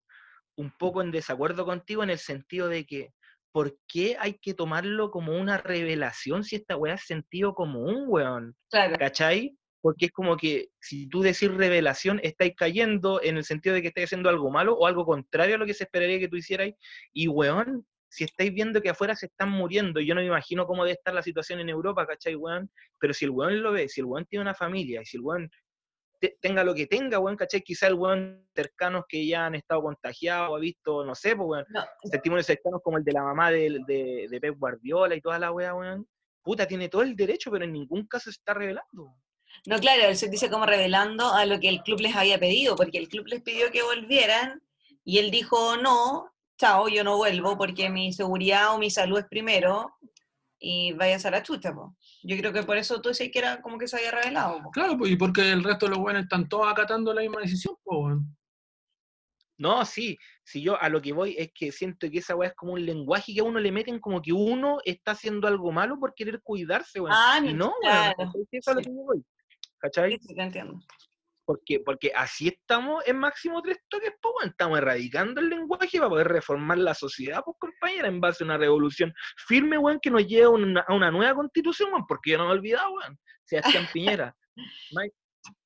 un poco en desacuerdo contigo en el sentido de que, ¿por qué hay que tomarlo como una revelación si esta weá es sentido común, weón? Claro. ¿Cachai? Porque es como que si tú decís revelación, estáis cayendo en el sentido de que estáis haciendo algo malo o algo contrario a lo que se esperaría que tú hicierais. Y weón, si estáis viendo que afuera se están muriendo, yo no me imagino cómo debe estar la situación en Europa, ¿cachai, weón? Pero si el weón lo ve, si el weón tiene una familia, y si el weón te- tenga lo que tenga, weón, ¿cachai? Quizá el weón cercanos que ya han estado contagiados, ha visto, no sé, pues, weón, No, testimonios cercanos como el de la mamá de, de, de Pep Guardiola y toda la weá, weón. Puta, tiene todo el derecho, pero en ningún caso se está revelando. No, claro, él se dice como revelando a lo que el club les había pedido, porque el club les pidió que volvieran y él dijo, no, chao, yo no vuelvo porque mi seguridad o mi salud es primero y vayas a la chucha, po. Yo creo que por eso tú decías que era como que se había revelado. po. claro, pues, y porque el resto de los buenos están todos acatando la misma decisión, pues, weón. No, sí, si yo a lo que voy es que siento que esa weá es como un lenguaje que a uno le meten como que uno está haciendo algo malo por querer cuidarse, weón. Ah, y no, weón, claro. Sí, eso es a lo sí. que yo voy. ¿Cachai? Sí, sí, te entiendo. Porque, porque así estamos en máximo tres toques, pues, weón. estamos erradicando el lenguaje para poder reformar la sociedad, pues, compañera, en base a una revolución firme, weón, que nos lleve a una, a una nueva constitución, weón, porque yo no me he olvidado, weón. Sebastián Piñera, Ma-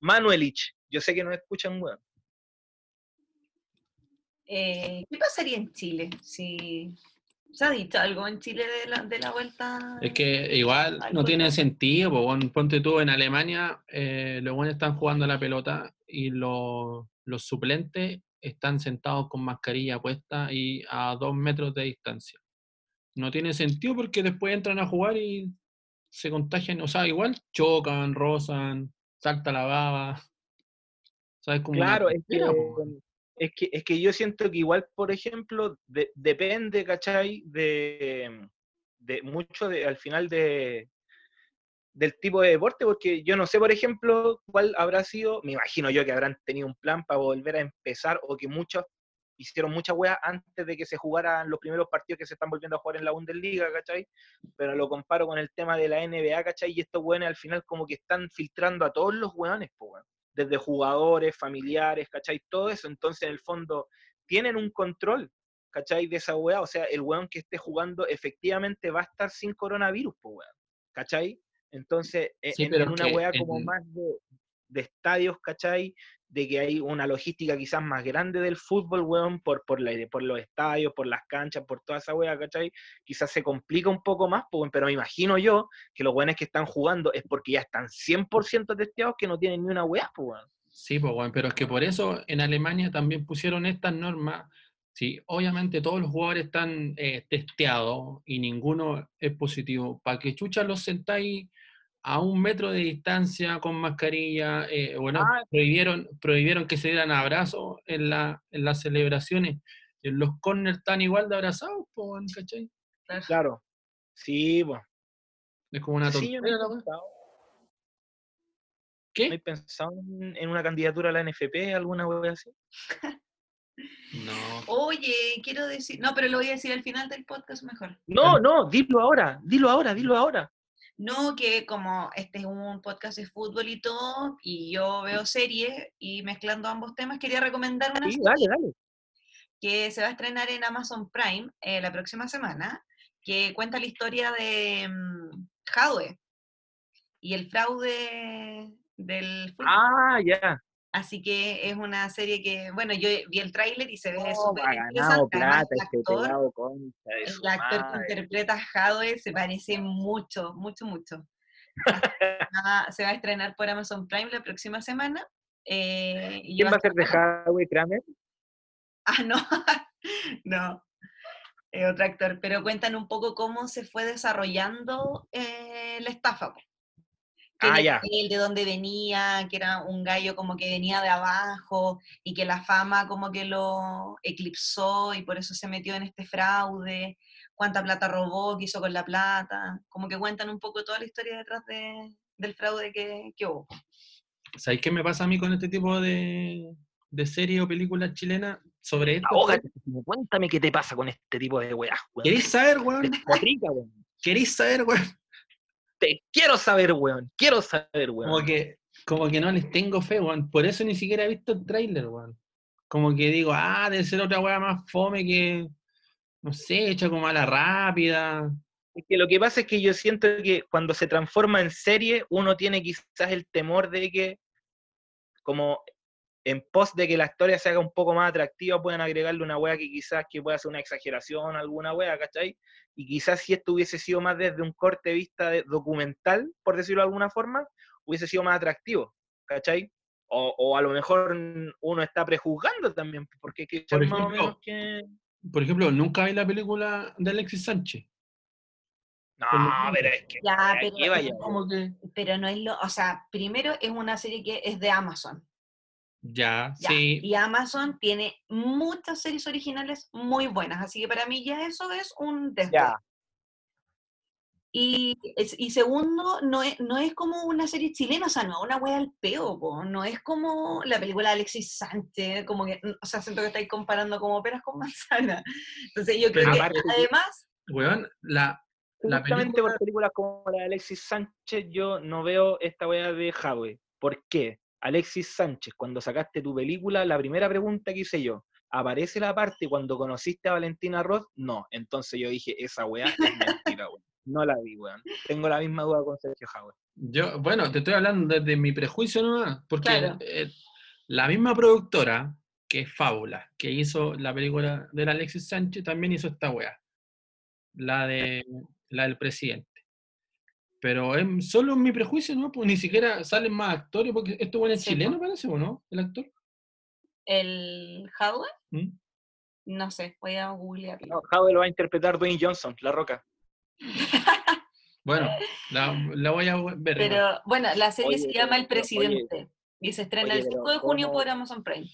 Manuelich, yo sé que nos escuchan, weón. Eh, ¿Qué pasaría en Chile si se ha dicho algo en Chile de la, de la vuelta? Es que igual Al no tiene sentido, weón. ponte tú en Alemania, eh, los buenos están jugando a la pelota y los, los suplentes están sentados con mascarilla puesta y a dos metros de distancia. No tiene sentido porque después entran a jugar y se contagian, o sea, igual chocan, rozan, salta la baba. ¿Sabes? Como una Claro, es que. Es, que, es que yo siento que igual, por ejemplo, de- depende, ¿cachai? De, mucho, de, al final, de, del tipo de deporte, porque yo no sé, por ejemplo, cuál habrá sido, me imagino yo que habrán tenido un plan para volver a empezar o que muchos hicieron mucha weas antes de que se jugaran los primeros partidos que se están volviendo a jugar en la Bundesliga, ¿cachai? Pero lo comparo con el tema de la NBA, ¿cachai? Y estos weones al final como que están filtrando a todos los weones, po, weón. Desde jugadores, familiares, ¿cachai? Todo eso. Entonces, en el fondo, tienen un control, ¿cachai? De esa wea. O sea, el weón que esté jugando efectivamente va a estar sin coronavirus, po, weón. ¿Cachai? Entonces, e- Sí, en, en una wea como más de, de estadios, ¿cachai? De que hay una logística quizás más grande del fútbol, weón, por, por, la, por los estadios, por las canchas, por toda esa wea, ¿cachai? Quizás se complica un poco más, weón, pero me imagino yo que los weones que están jugando es porque ya están 100% testeados que no tienen ni una wea, pues, weón. Sí, pues, weón, pero es que por eso en Alemania también pusieron estas normas. Sí, obviamente todos los jugadores están eh, testeados y ninguno es positivo. Para que chucha los sentáis a un metro de distancia con mascarilla, eh, bueno, Ah. prohibieron, prohibieron que se dieran abrazos en, la, en las celebraciones. En los corners están igual de abrazados, pues, ¿cachai? Claro. Sí, pues. Es como una Sí, no tontería weá. pensado, ¿Qué? no he pensado en, una candidatura a la NFP, alguna wea así. No. Oye, quiero decir, no, pero lo voy a decir al final del podcast mejor. No, no, dilo ahora, dilo ahora, dilo ahora. No, que como este es un podcast de fútbol y todo, y yo veo series y mezclando ambos temas, quería recomendar una Sí, serie dale, dale. que se va a estrenar en Amazon Prime eh, la próxima semana, que cuenta la historia de Hadwe y el fraude del fútbol. Ah, ya. Así que es una serie que, bueno, yo vi el tráiler y se ve Oh, súper interesante. Plata el actor, concha el actor que interpreta a Hadwe se parece mucho, mucho, mucho. Se va a estrenar por Amazon Prime la próxima semana. eh, y ¿Quién va a ser de Hadwe Kramer? Ah, no, no, es otro actor, pero cuentan un poco cómo se fue desarrollando eh, la estafa. Ah, era ya. él, de dónde venía, que era un gallo como que venía de abajo y que la fama como que lo eclipsó y por eso se metió en este fraude. cuánta plata robó, qué hizo con la plata, como que cuentan un poco toda la historia detrás de, del fraude que, que hubo. ¿Sabéis qué me pasa a mí con este tipo de, de series o películas chilenas sobre esto? Ahógate, cuéntame qué te pasa con este tipo de weas, weón. ¿Queréis saber, weón. ¿Queréis saber, weón? Te quiero saber, weón. Quiero saber, weón. Como que, como que no les tengo fe, weón. Por eso ni siquiera he visto el tráiler, weón. Como que digo, ah, debe ser otra weá más fome que, no sé, hecha como a la rápida. Es que lo que pasa es que yo siento que cuando se transforma en serie, uno tiene quizás el temor de que, como en pos de que la historia se haga un poco más atractiva, puedan agregarle una wea que quizás que pueda ser una exageración, alguna wea, ¿cachai? Y quizás si esto hubiese sido más desde un corte de vista de- documental, por decirlo de alguna forma, hubiese sido más atractivo, ¿cachai? O, o a lo mejor uno está prejuzgando también, porque hay que Por ser más o ejemplo, menos que... Por ejemplo, nunca vi la película de Alexis Sánchez. No, pero es que... Ya, ¿a pero- vaya? Como que, Pero no es lo, o sea, primero es una serie que es de Amazon. Ya, ya, sí. Y Amazon tiene muchas series originales muy buenas, así que para mí ya eso es un. Ya. Y, y segundo, no es, no es como una serie chilena, o sea, no es una wea al peo, po, no es como la película de Alexis Sánchez, como que, o sea, siento que estáis comparando como peras con manzana. Entonces yo creo Pero que aparte además, Weón, la, la película... por películas como la de Alexis Sánchez, yo no veo esta weá de Jadwe. ¿Por qué? Alexis Sánchez, cuando sacaste tu película, la primera pregunta que hice yo, ¿aparece la parte cuando conociste a Valentina Roth? No. Entonces yo dije, esa weá es mentira, weón. No la vi, weón. Tengo la misma duda con Sergio Jadwe. Yo, bueno, te estoy hablando desde mi prejuicio nomás, porque Claro. eh, la misma productora, que es Fábula, que hizo la película del Alexis Sánchez, también hizo esta weá, la, de, la del presidente. Pero es solo mi prejuicio, ¿no? Pues ni siquiera salen más actores, porque esto bueno es Sí, chileno, parece, ¿o no? El actor. el hardware, ¿Mm? no sé, voy a googlearlo. No, Jadwe lo va a interpretar Dwayne Johnson, La Roca. Bueno, la, la voy a ver. igual. Pero bueno, la serie se llama El oye, Presidente y se estrena oye, el pero 5 de junio por Amazon Prime.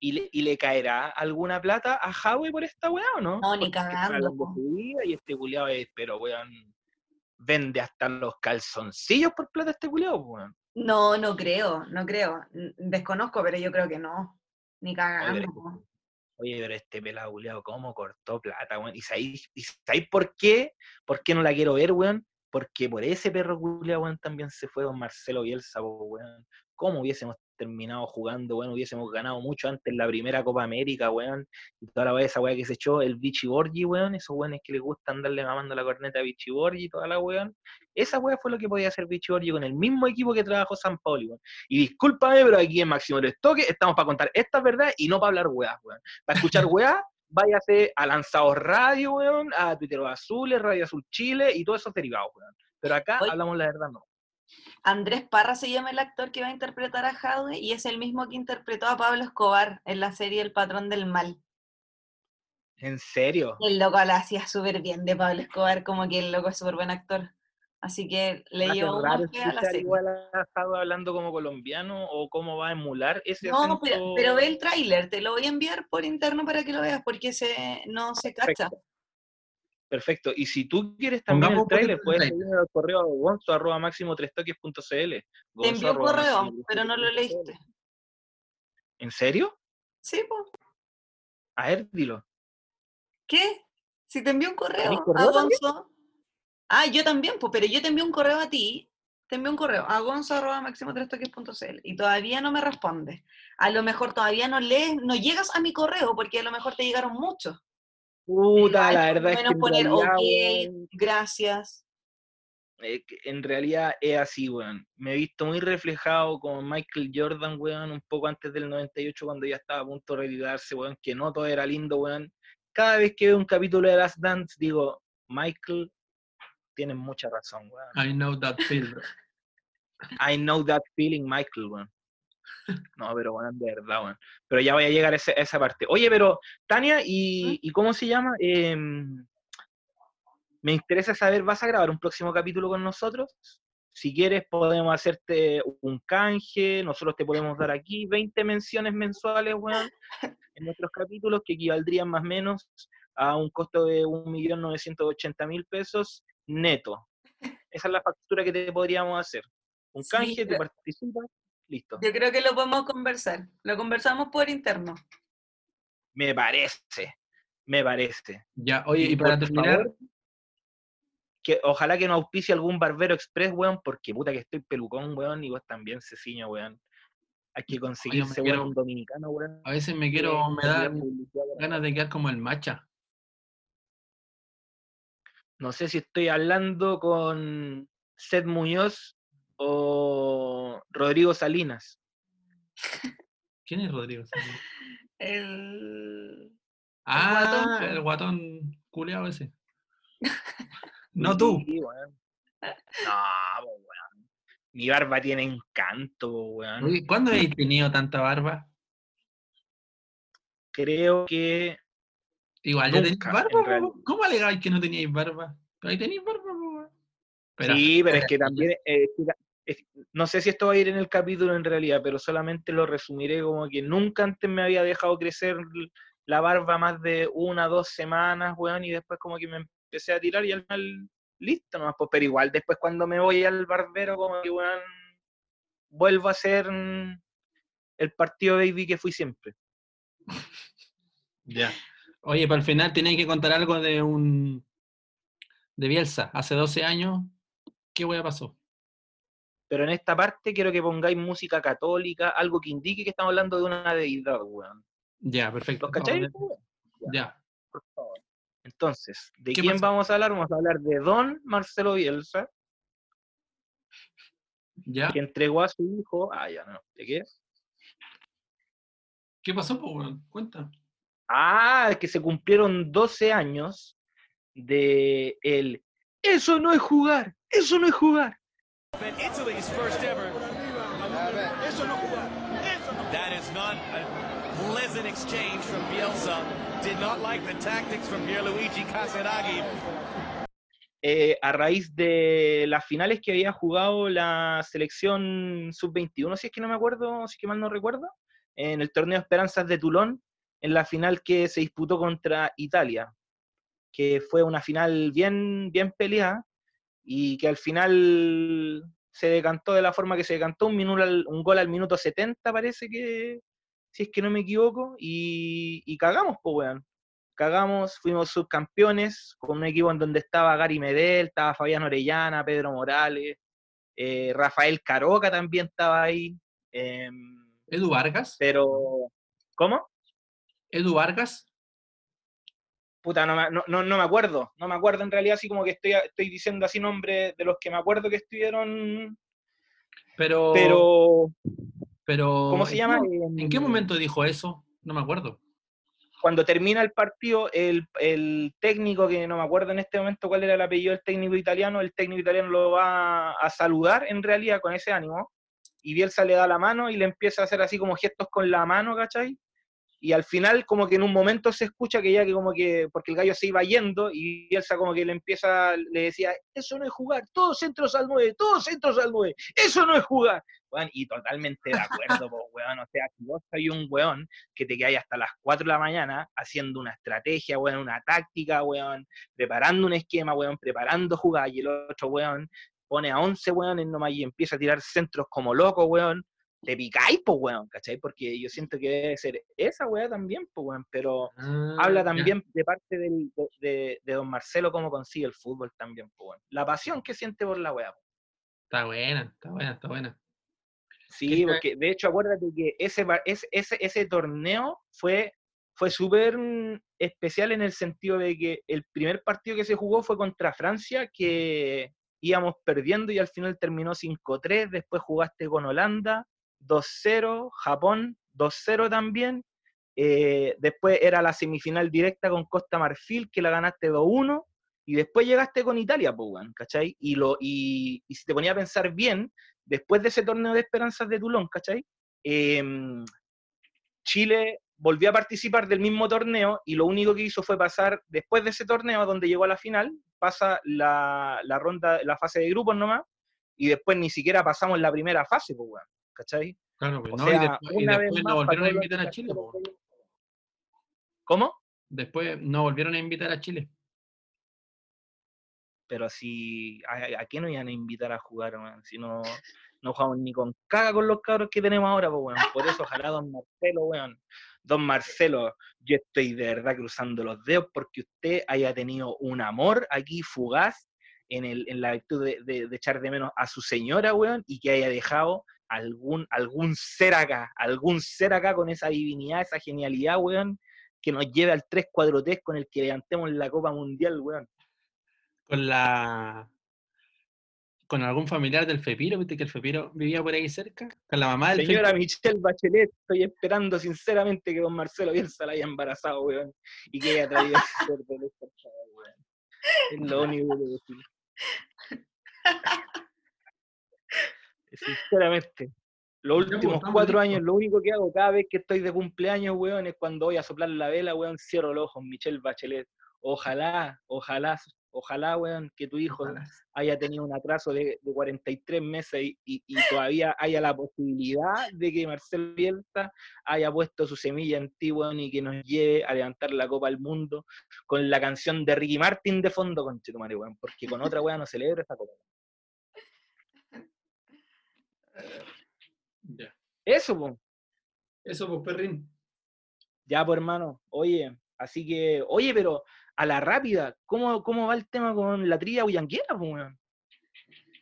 ¿Y le, ¿Y le caerá alguna plata a Jadwe por esta weá o no? No, ni Porque cagando, y este culiao es, pero weón, vende hasta los calzoncillos por plata este culiao, weón. No, no creo, no creo. Desconozco, pero yo creo que no. Ni cagando. po. Oye, pero este pelado culiao, ¿cómo cortó plata, weón? ¿Y sabéis, y sabéis por qué? ¿Por qué no la quiero ver, weón? Porque por ese perro culiao, weón, también se fue don Marcelo Bielsa, weón. ¿Cómo hubiésemos terminado jugando, weón? Hubiésemos ganado mucho antes la primera Copa América, weón. Y toda la weá, esa weá que se echó, el Vichy Borgi, weón. Esos weones que les gusta andarle mamando la corneta a Vichy Borgi y toda la weón. Esa weá fue lo que podía hacer Vichy Borgi con el mismo equipo que trabajó San Pauli, weón. Y discúlpame, pero aquí en Máximo Tres Toques estamos para contar estas verdades y no para hablar weás, weón. Para escuchar weá, váyase a Lanzados Radio, weón, a Twitter Azules, Radio Azul Chile y todos esos derivados, weón. Pero acá Oye. hablamos la verdad, no. Andrés Parra se llama el actor que va a interpretar a Jadwe y es el mismo que interpretó a Pablo Escobar en la serie El Patrón del Mal. ¿En serio? El loco la hacía súper bien de Pablo Escobar, como que el loco es súper buen actor. Así que le llevo una fe a la serie. igual a Jado hablando como colombiano o cómo va a emular ese No, acento. pero, pero ve el tráiler, te lo voy a enviar por interno para que lo veas, porque se, no se cacha. Perfecto. Y si tú quieres también Pongamos el trailer, de puedes seguirme al correo gonzo arroba máximo tres toques.cl. Te Gonzo envió un arroba correo, máximo pero no lo tres leíste. ¿En serio? Sí, pues. A ver, dilo. ¿Qué? Si te envío un correo ¿Tenés a también? Gonzo. Ah, yo también, pues, pero yo te envío un correo a ti. Te envío un correo a gonzo.máximo3toques.cl y todavía no me responde. A lo mejor todavía no lees, no llegas a mi correo porque a lo mejor te llegaron muchos. Puta, la verdad es que poner realidad, ok, weón, gracias. en realidad es así, weón. Me he visto muy reflejado con Michael Jordan, weón, un poco antes del 98, cuando ya estaba a punto de retirarse, weón, que no todo era lindo, weón. Cada vez que veo un capítulo de Last Dance, digo, Michael, tienes mucha razón, weón. I know that feel. bro. I know that feeling, Michael, weón. No, pero weón, de verdad, weón. Pero ya voy a llegar a, ese- a esa parte. Oye, pero, Tania, ¿y, ¿y cómo se llama? Em, me interesa saber, ¿vas a grabar un próximo capítulo con nosotros? Si quieres, podemos hacerte un canje, nosotros te podemos dar aquí 20 menciones mensuales, weón, en nuestros capítulos, que equivaldrían más o menos a un costo de 1.980.000 pesos neto. Esa es la factura que te podríamos hacer. Un Sí, canje, te participas, listo. Yo creo que lo podemos conversar. Lo conversamos por interno. Me parece, me parece. Ya, oye, y para terminar, favor, que ojalá que nos auspicie algún barbero express, weón, porque puta que estoy pelucón, weón, y vos también, Ceciño, weón. Hay que conseguirse, weón, quiero- un dominicano, weón. a veces me quiero, me da ganas de quedar como el macha. No sé si estoy hablando con Seth Muñoz o Rodrigo Salinas. ¿Quién es Rodrigo? Salinas? El... Ah, guatón, el guatón culeado ese. No tú. Sí. No. Mi barba tiene encanto, weón. ¿Cuándo habéis tenido tanta barba? Creo que Igual ya tenéis barba. ¿Cómo alegáis que no teníais barba? Pero ahí tenéis barba, po. weón. Pero sí, pero es que también, eh, no sé si esto va a ir en el capítulo en realidad, pero solamente lo resumiré como que nunca antes me había dejado crecer la barba más de una, dos semanas, weón, y después como que me empecé a tirar y al final, listo nomás, pues, pero igual después cuando me voy al barbero, como que, weón, vuelvo a ser mm, el partido baby que fui siempre. Ya. Oye, para el final tenéis que contar algo de un. de Bielsa. Hace 12 años, ¿qué wea pasó? Pero en esta parte quiero que pongáis música católica, algo que indique que estamos hablando de una deidad, weón. Ya, perfecto. ¿Los cacháis? Ya. por favor. Entonces, ¿de ¿Qué quién vamos a hablar? Vamos a hablar de Don Marcelo Bielsa, Ya. que entregó a su hijo. Ah, ya no. ¿De qué? ¿Qué pasó, po, weón? Cuenta. Ah, es que se cumplieron 12 años de el. Eso no es jugar, eso no es jugar. Italy's first ever. That is not a pleasant exchange from Bielsa. Did not like the tactics from Pierluigi Casiraghi. eh, a raíz de las finales que había jugado la selección sub-21, si es que no me acuerdo, si es que mal no recuerdo, en el torneo Esperanzas de Tulón, en la final que se disputó contra Italia, que fue una final bien, bien peleada y que al final se decantó de la forma que se decantó, un, minuto al- un gol al minuto 70 parece que, si es que no me equivoco, y, y cagamos, pues weón cagamos, fuimos subcampeones con un equipo en donde estaba Gary Medel, estaba Fabián Orellana, Pedro Morales, eh, Rafael Caroca también estaba ahí. em, ¿Edu Vargas? pero, ¿cómo? ¿Edu Vargas? Puta, no me, no, no- no me acuerdo, no me acuerdo en realidad, así como que estoy, estoy diciendo así nombres de los que me acuerdo que estuvieron, Pero. pero, pero ¿cómo se ¿en llama? qué- ¿En qué Em, momento dijo eso? No me acuerdo. cuando termina el partido, el, el técnico, que no me acuerdo en este momento cuál era el apellido del técnico italiano, el técnico italiano lo va a saludar en realidad con ese ánimo, y Bielsa le da la mano y le empieza a hacer así como gestos con la mano, ¿cachai? Y al final como que en un momento se escucha que ya que como que, porque el gallo se iba yendo, y Bielsa como que le empieza, le decía, eso no es jugar, todos centros al 9, todos centros al 9, eso no es jugar. Weón, y totalmente de acuerdo, pues, weón, o sea, si vos soy un weón que te quedáis hasta las 4 de la mañana haciendo una estrategia, weón, una táctica, weón, preparando un esquema, weón, preparando jugadas, y el otro weón pone a 11 weones nomás y empieza a tirar centros como loco, weón, te picáis, pues, weón, ¿cachai? Porque yo siento que debe ser esa weá también, pues, weón, pero Ah, habla ya. también de parte del- de, de- de don Marcelo cómo consigue el fútbol también, pues, weón. La pasión que siente por la weá. Está buena, está buena, está buena. Sí, porque de hecho acuérdate que ese, ese, ese torneo fue, fue súper mm, especial en el sentido de que el primer partido que se jugó fue contra Francia, que íbamos perdiendo y al final terminó 5-3, después jugaste con Holanda, 2-0, Japón, 2-0 también, eh, después era la semifinal directa con Costa Marfil, que la ganaste 2-1, y después llegaste con Italia, weón, ¿cachai? Y, lo, y si te ponía a pensar bien, después de ese torneo de esperanzas de Toulon, ¿cachai? Em, Chile volvió a participar del mismo torneo y lo único que hizo fue pasar, después de ese torneo donde llegó a la final, pasa la, la ronda, la fase de grupos nomás, y después ni siquiera pasamos la primera fase, pues, weón, ¿cachai? Claro, pues, O no, sea, y después, y vez más, para volvieron a invitar a Chile. ¿Cómo? Después no volvieron a invitar a Chile. Pero si, ¿a, a qué nos iban a invitar a jugar, weón? Si no, no jugamos ni con caga con los cabros que tenemos ahora, pues, weón. Por eso, ojalá don Marcelo, weón. Don Marcelo, yo estoy de verdad cruzando los dedos porque usted haya tenido un amor aquí fugaz en, el, en la virtud de, de- de echar de menos a su señora, weón, y que haya dejado algún, algún ser acá, algún ser acá con esa divinidad, esa genialidad, weón, que nos lleve al 3-4-3 con el que levantemos la Copa Mundial, weón. Con la. Con algún familiar del Fepiro, viste que el Fepiro vivía por ahí cerca. Con la mamá del Señora Fepiro. Michelle Bachelet, estoy esperando sinceramente que don Marcelo Bielsa la haya embarazado, weón, y que haya traído ese ser de weón. Es lo único que decir. Sinceramente, los pues, últimos cuatro años, lo único que hago cada vez que estoy de cumpleaños, weón, es cuando voy a soplar la vela, weón, cierro los ojos, Michelle Bachelet. Ojalá, ojalá, ojalá, weón, que tu hijo Ojalá. haya tenido un atraso de, de 43 meses y, y- y todavía haya la posibilidad de que Marcelo Bielsa haya puesto su semilla en ti, weón, y que nos lleve a levantar la Copa al Mundo con la canción de Ricky Martin de fondo, con weón, porque con otra weón no celebra esa Copa. Ya. Eso, pues. Eso, pues, perrín. Ya, pues, hermano. Oye, así que, oye, pero a la rápida, ¿cómo, cómo va el tema con la trilla huyanquera, pues, weón?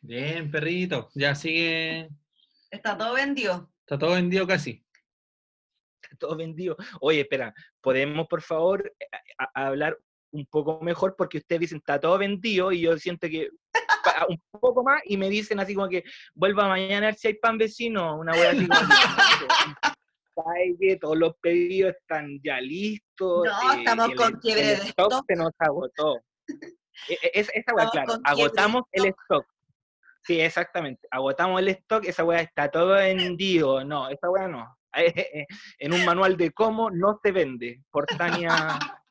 Bien, perrito. Ya sigue. Está todo vendido. Está todo vendido casi. todo vendido. Oye, espera, ¿podemos por favor a- a- hablar un poco mejor? Porque ustedes dicen, está todo vendido y yo siento que un poco más y me dicen así como que vuelva mañana a ver si hay pan vecino, una wea así como que, "Ay, que todos los pedidos están ya listos. No, estamos el- con quiebre de stock se nos agotó. E- e- es- esa wea, Estamos claro, agotamos el stock. stock. Sí, exactamente. Agotamos el stock, esa weá está todo vendido. No, esa weá no. En un manual de cómo no se vende. Por Tania.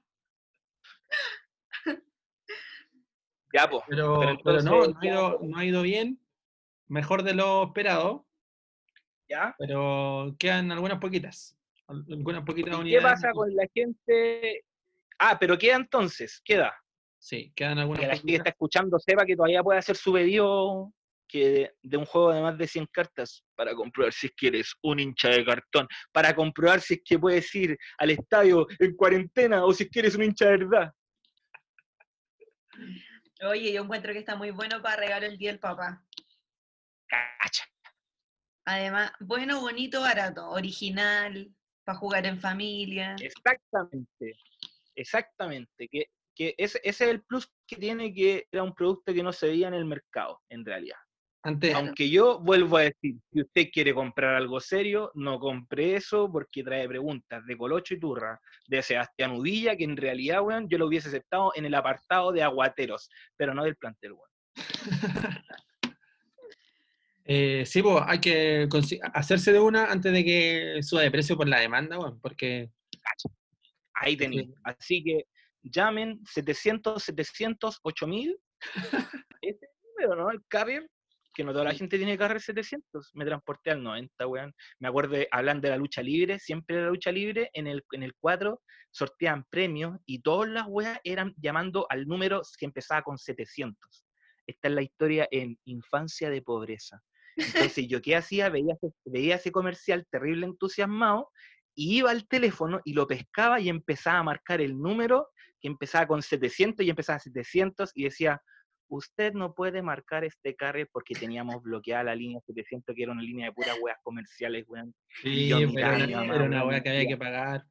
Ya, pues. Pero, Pero pero no, entonces, no ha, ido, no ha ido bien. Mejor de lo esperado. ¿Ya? Pero quedan algunas poquitas. al- Algunas poquitas ¿Y ¿Qué unidades. pasa con la gente? Ah, pero queda entonces, queda. Sí, quedan algunas Que la gente que está escuchando sepa que todavía puede hacer su pedido que de, de un juego de más de 100 cartas para comprobar si es que eres un hincha de cartón, para comprobar si es que puedes ir al estadio en cuarentena o si es que eres un hincha de verdad. Oye, yo encuentro que está muy bueno para regalar el día del papá. Cacha. Además, bueno, bonito, barato, original, para jugar en familia. Exactamente, exactamente. Que, que ese, ese es el plus que tiene que era un producto que no se veía en el mercado, en realidad. Antes, Aunque yo vuelvo a decir, si usted quiere comprar algo serio, no compre eso porque trae preguntas de Colocho y Turra, de Sebastián Udilla, que en realidad, weón, yo lo hubiese aceptado en el apartado de aguateros, pero no del plantel, weón. eh, sí, pues hay que hacerse de una antes de que suba de precio por la demanda, bueno, porque Ahí tenéis. Así que llamen 700, 700, 8000. Ese número, ¿no? El carrier, que no toda la gente tiene carrier 700. Me transporté al 90, weón. Me acuerdo, hablando de la lucha libre, siempre la lucha libre, en el, en el 4 sorteaban premios y todas las weas eran llamando al número que empezaba con 700. Esta es la historia en Infancia de Pobreza. Entonces, ¿yo qué hacía? Veía, veía ese comercial terrible entusiasmado y iba al teléfono y lo pescaba y empezaba a marcar el número que empezaba con 700 y empezaba a 700 y decía, usted no puede marcar este carrier porque teníamos bloqueada la línea 700 que era una línea de puras weas comerciales, weón. sí, yo pero miraba a mi mamá, era una y que había que pagar.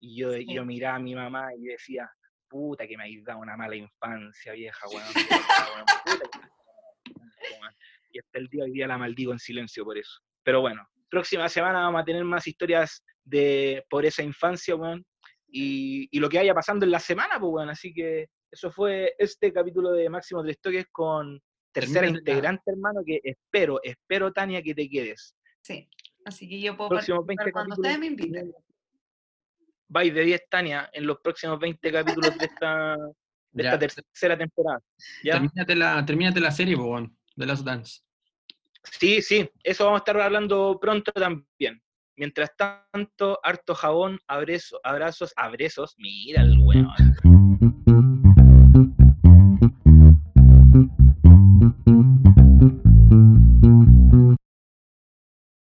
Y yo, Sí. yo miraba a mi mamá y decía, puta que me habéis dado una mala infancia, vieja, weón. puta, weón, puta que me habéis dado una mala infancia, weón". Y hasta el día de hoy día la maldigo en silencio por eso. Pero bueno, próxima semana vamos a tener más historias de por esa infancia, weón. Y, y lo que vaya pasando en la semana, pues, weón. Así que eso fue este capítulo de Máximo Tres Toques con tercera integrante, hermano, que espero, espero, Tania, que te quedes. Sí. Así que yo puedo Próximos participar 20 cuando ustedes me inviten. Vais de 10, Tania, en los próximos 20 capítulos de esta, de esta tercera temporada. ¿ya? termínate la, termínate la serie, bueno, de Last Dance. Sí, sí, eso vamos a estar hablando pronto también. Mientras tanto, harto jabón, abrazo- abrazos, abrazos, mira el weón. Thank you.